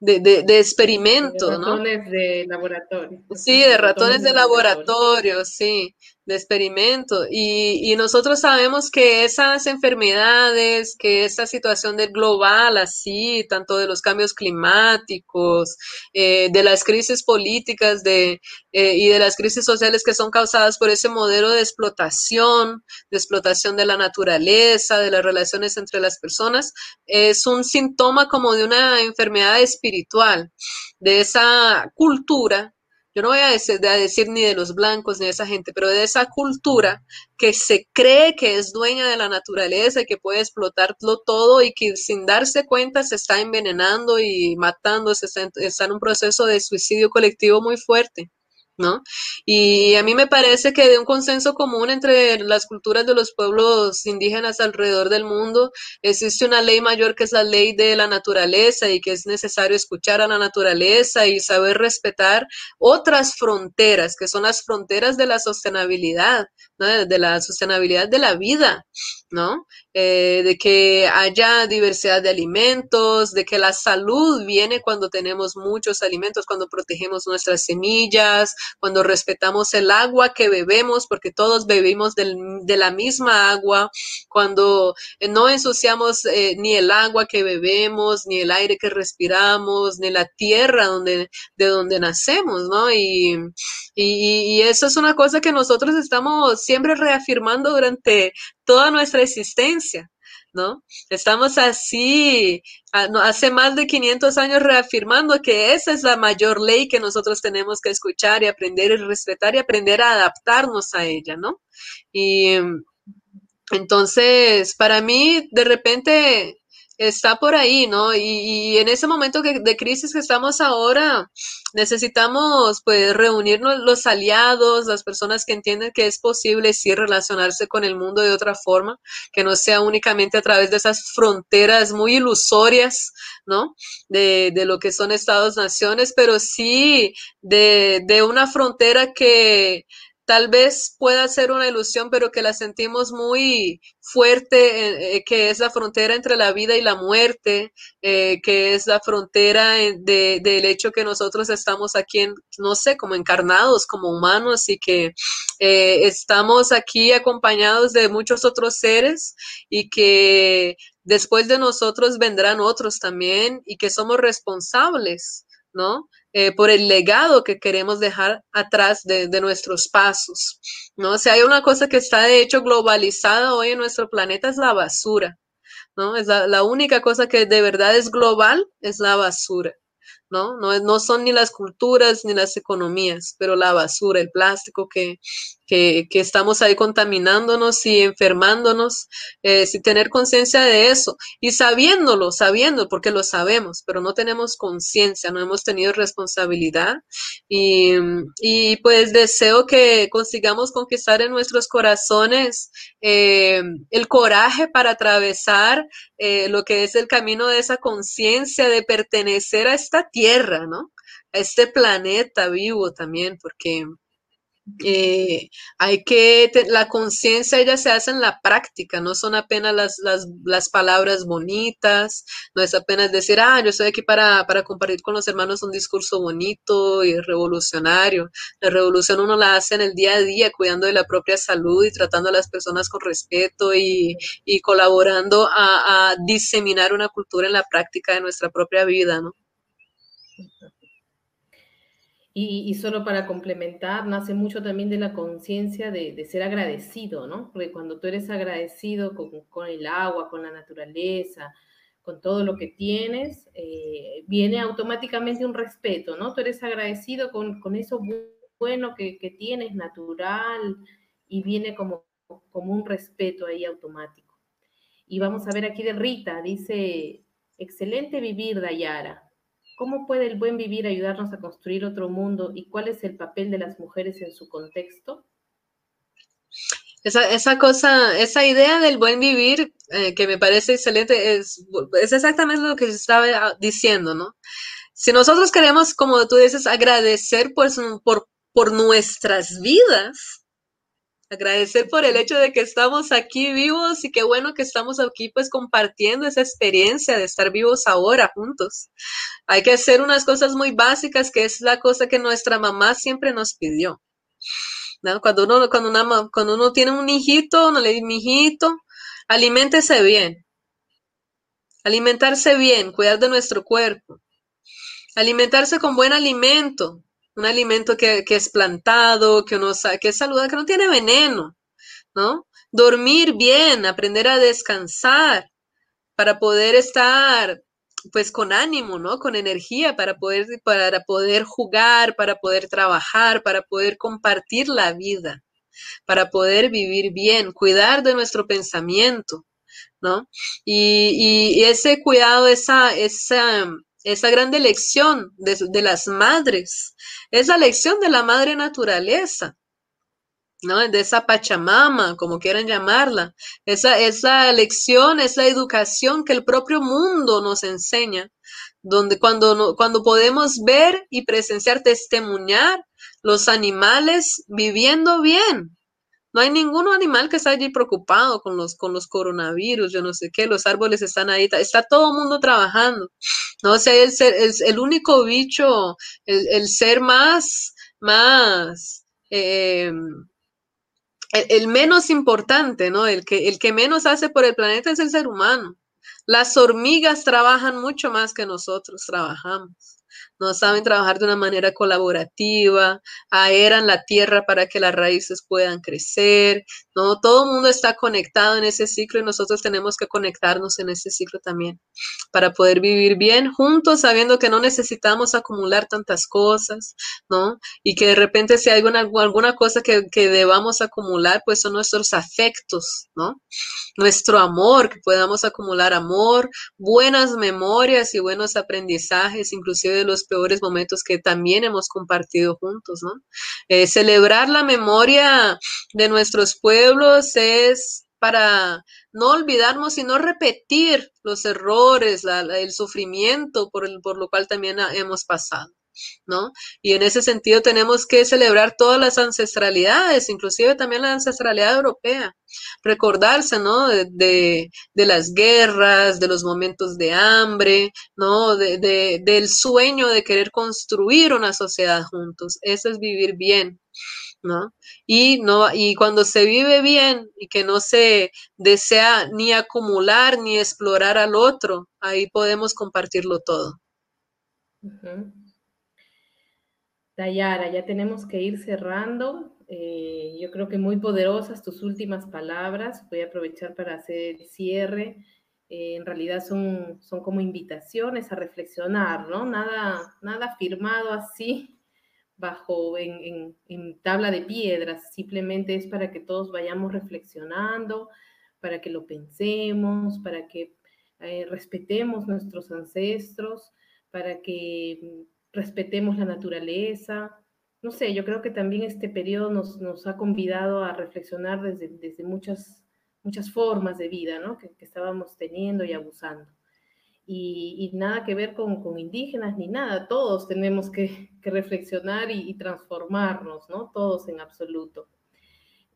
de, experimento, de ratones de laboratorio. Sí, de ratones, de, laboratorio, sí de experimento. Y, y, nosotros sabemos que esas enfermedades, que esa situación del global así, tanto de los cambios climáticos, eh, de las crisis políticas de, eh, y de las crisis sociales que son causadas por ese modelo de explotación, de explotación de la naturaleza, de las relaciones entre las personas, es un síntoma como de una enfermedad espiritual, de esa cultura yo no voy a decir, ni de los blancos ni de esa gente, pero de esa cultura que se cree que es dueña de la naturaleza y que puede explotarlo todo y que sin darse cuenta se está envenenando y matando, se está en un proceso de suicidio colectivo muy fuerte. ¿No? Y a mí me parece que de un consenso común entre las culturas de los pueblos indígenas alrededor del mundo existe una ley mayor que es la ley de la naturaleza y que es necesario escuchar a la naturaleza y saber respetar otras fronteras, que son las fronteras de la sostenibilidad, de la sostenibilidad de la vida, ¿no? Eh, de que haya diversidad de alimentos, de que la salud viene cuando tenemos muchos alimentos, cuando protegemos nuestras semillas, cuando respetamos el agua que bebemos, porque todos bebimos de la misma agua, cuando eh, no ensuciamos eh, ni el agua que bebemos, ni el aire que respiramos, ni la tierra donde, de donde nacemos, ¿no? Y, y eso es una cosa que nosotros estamos siempre reafirmando durante toda nuestra existencia. ¿no? Estamos así, hace más de 500 años reafirmando que esa es la mayor ley que nosotros tenemos que escuchar y aprender y respetar y aprender a adaptarnos a ella, ¿no? Y entonces, para mí, de repente, está por ahí, ¿no? Y, en ese momento de crisis que estamos ahora, necesitamos pues reunirnos los aliados, las personas que entienden que es posible sí relacionarse con el mundo de otra forma, que no sea únicamente a través de esas fronteras muy ilusorias, ¿no? De, de lo que son estados-naciones, pero sí de, de una frontera que tal vez pueda ser una ilusión, pero que la sentimos muy fuerte, eh, eh, que es la frontera entre la vida y la muerte, eh, que es la frontera de, del hecho que nosotros estamos aquí, en, no sé, como encarnados, como humanos, y que estamos aquí acompañados de muchos otros seres y que después de nosotros vendrán otros también y que somos responsables, ¿no? Eh, por el legado que queremos dejar atrás de, nuestros pasos. ¿no? Si hay una cosa que está de hecho globalizada hoy en nuestro planeta es la basura. ¿no? Es la única cosa que de verdad es global, es la basura. No, no son ni las culturas ni las economías, pero la basura, el plástico que, que, estamos ahí contaminándonos y enfermándonos, eh, sin tener conciencia de eso y sabiéndolo, sabiendo, porque lo sabemos, pero no tenemos conciencia, no hemos tenido responsabilidad y, y, pues deseo que consigamos conquistar en nuestros corazones eh, el coraje para atravesar eh, lo que es el camino de esa conciencia de pertenecer a esta tierra, ¿no? A este planeta vivo también, porque eh, hay que, la conciencia ella se hace en la práctica, no son apenas las, las, las, palabras bonitas, no es apenas decir, ah, yo estoy aquí para, para compartir con los hermanos un discurso bonito y revolucionario. La revolución uno la hace en el día a día, cuidando de la propia salud y tratando a las personas con respeto y, y colaborando a, a diseminar una cultura en la práctica de nuestra propia vida, ¿no? Y, solo para complementar, nace mucho también de la conciencia de, ser agradecido, ¿no? Porque cuando tú eres agradecido con, el agua, con la naturaleza, con todo lo que tienes, eh, viene automáticamente un respeto, ¿no? Tú eres agradecido con, eso bueno que, tienes, natural, y viene como un respeto ahí automático. Y vamos a ver aquí de Rita, dice, excelente vivir, Dayara. ¿Cómo puede el buen vivir ayudarnos a construir otro mundo y cuál es el papel de las mujeres en su contexto? Esa, cosa, esa idea del buen vivir eh, que me parece excelente es, exactamente lo que estaba diciendo, ¿no? Si nosotros queremos, como tú dices, agradecer por, por, por nuestras vidas, agradecer por el hecho de que estamos aquí vivos y qué bueno que estamos aquí pues compartiendo esa experiencia de estar vivos ahora juntos. Hay que hacer unas cosas muy básicas que es la cosa que nuestra mamá siempre nos pidió. ¿no? Cuando, uno, cuando, una, cuando uno tiene un hijito, uno le dice, mi hijito, aliméntese bien. Alimentarse bien, cuidar de nuestro cuerpo. Alimentarse con buen alimento, un alimento que, es plantado, que, uno, que es saludable, que no tiene veneno, ¿no? Dormir bien, aprender a descansar para poder estar pues con ánimo, ¿no? Con energía para poder, para poder jugar, para poder trabajar, para poder compartir la vida, para poder vivir bien, cuidar de nuestro pensamiento, ¿no? Y, y ese cuidado, esa, esa, esa grande lección de, las madres, esa lección de la madre naturaleza, ¿no? De esa Pachamama, como quieran llamarla, esa, esa lección, esa educación que el propio mundo nos enseña, donde cuando, cuando podemos ver y presenciar, testimoniar los animales viviendo bien, no hay ningún animal que esté allí preocupado con los, con los coronavirus, yo no sé qué, los árboles están ahí, está todo el mundo trabajando. No o sea, el, el, único bicho, el, ser más, más, eh, el, menos importante, ¿no? El que, el que menos hace por el planeta es el ser humano. Las hormigas trabajan mucho más que nosotros trabajamos no saben trabajar de una manera colaborativa, aeran la tierra para que las raíces puedan crecer, ¿no? Todo el mundo está conectado en ese ciclo y nosotros tenemos que conectarnos en ese ciclo también para poder vivir bien juntos, sabiendo que no necesitamos acumular tantas cosas, ¿no? Y que de repente si hay alguna, alguna cosa que, que debamos acumular, pues son nuestros afectos, ¿no? Nuestro amor, que podamos acumular amor, buenas memorias y buenos aprendizajes, inclusive de los peores momentos que también hemos compartido juntos, ¿no? Eh, celebrar la memoria de nuestros pueblos es para no olvidarnos y no repetir los errores, el sufrimiento por, el, por lo cual también hemos pasado. ¿No? Y en ese sentido tenemos que celebrar todas las ancestralidades, inclusive también la ancestralidad europea, recordarse, ¿no? De, las guerras, de los momentos de hambre, ¿no? De, del sueño de querer construir una sociedad juntos. Eso es vivir bien, ¿no? Y, no, y cuando se vive bien y que no se desea ni acumular ni explorar al otro, ahí podemos compartirlo todo. Dayara, ya tenemos que ir cerrando. Eh, yo creo que muy poderosas tus últimas palabras. Voy a aprovechar para hacer el cierre. Eh, en realidad son, son como invitaciones a reflexionar, ¿no? Nada, nada firmado así bajo en, tabla de piedras, simplemente es para que todos vayamos reflexionando, para que lo pensemos, para que eh, respetemos nuestros ancestros, para que respetemos la naturaleza. No sé, yo creo que también este periodo nos, nos ha convidado a reflexionar desde, desde muchas, muchas formas de vida ¿no? que, estábamos teniendo y abusando. Y, y nada que ver con, con, indígenas ni nada, todos tenemos que, que reflexionar y, transformarnos, ¿no? Todos en absoluto.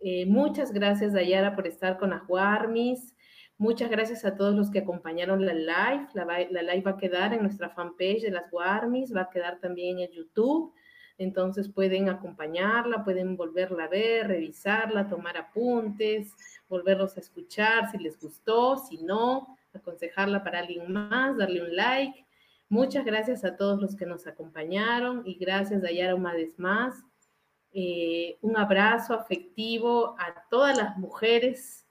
Eh, muchas gracias, Dayara, por estar con Ajuarmis. Muchas gracias a todos los que acompañaron la live. La, live va a quedar en nuestra fanpage de las Warmis, va a quedar también en YouTube. Entonces pueden acompañarla, pueden volverla a ver, revisarla, tomar apuntes, volverlos a escuchar si les gustó, si no, aconsejarla para alguien más, darle un like. Muchas gracias a todos los que nos acompañaron y gracias Dayara una vez más. Eh, un abrazo afectivo a todas las mujeres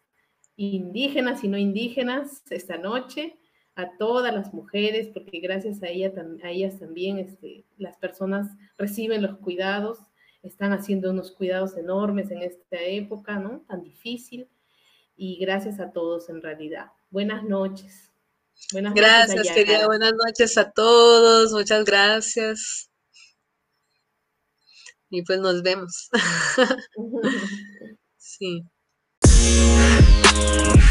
indígenas y no indígenas esta noche, a todas las mujeres, porque gracias a, ella, a ellas también este, las personas reciben los cuidados, están haciendo unos cuidados enormes en esta época, ¿no? Tan difícil. Y gracias a todos en realidad. Buenas noches. Buenas gracias, noches, querida. Buenas noches a todos. Muchas gracias. Y pues nos vemos. sí. Bye.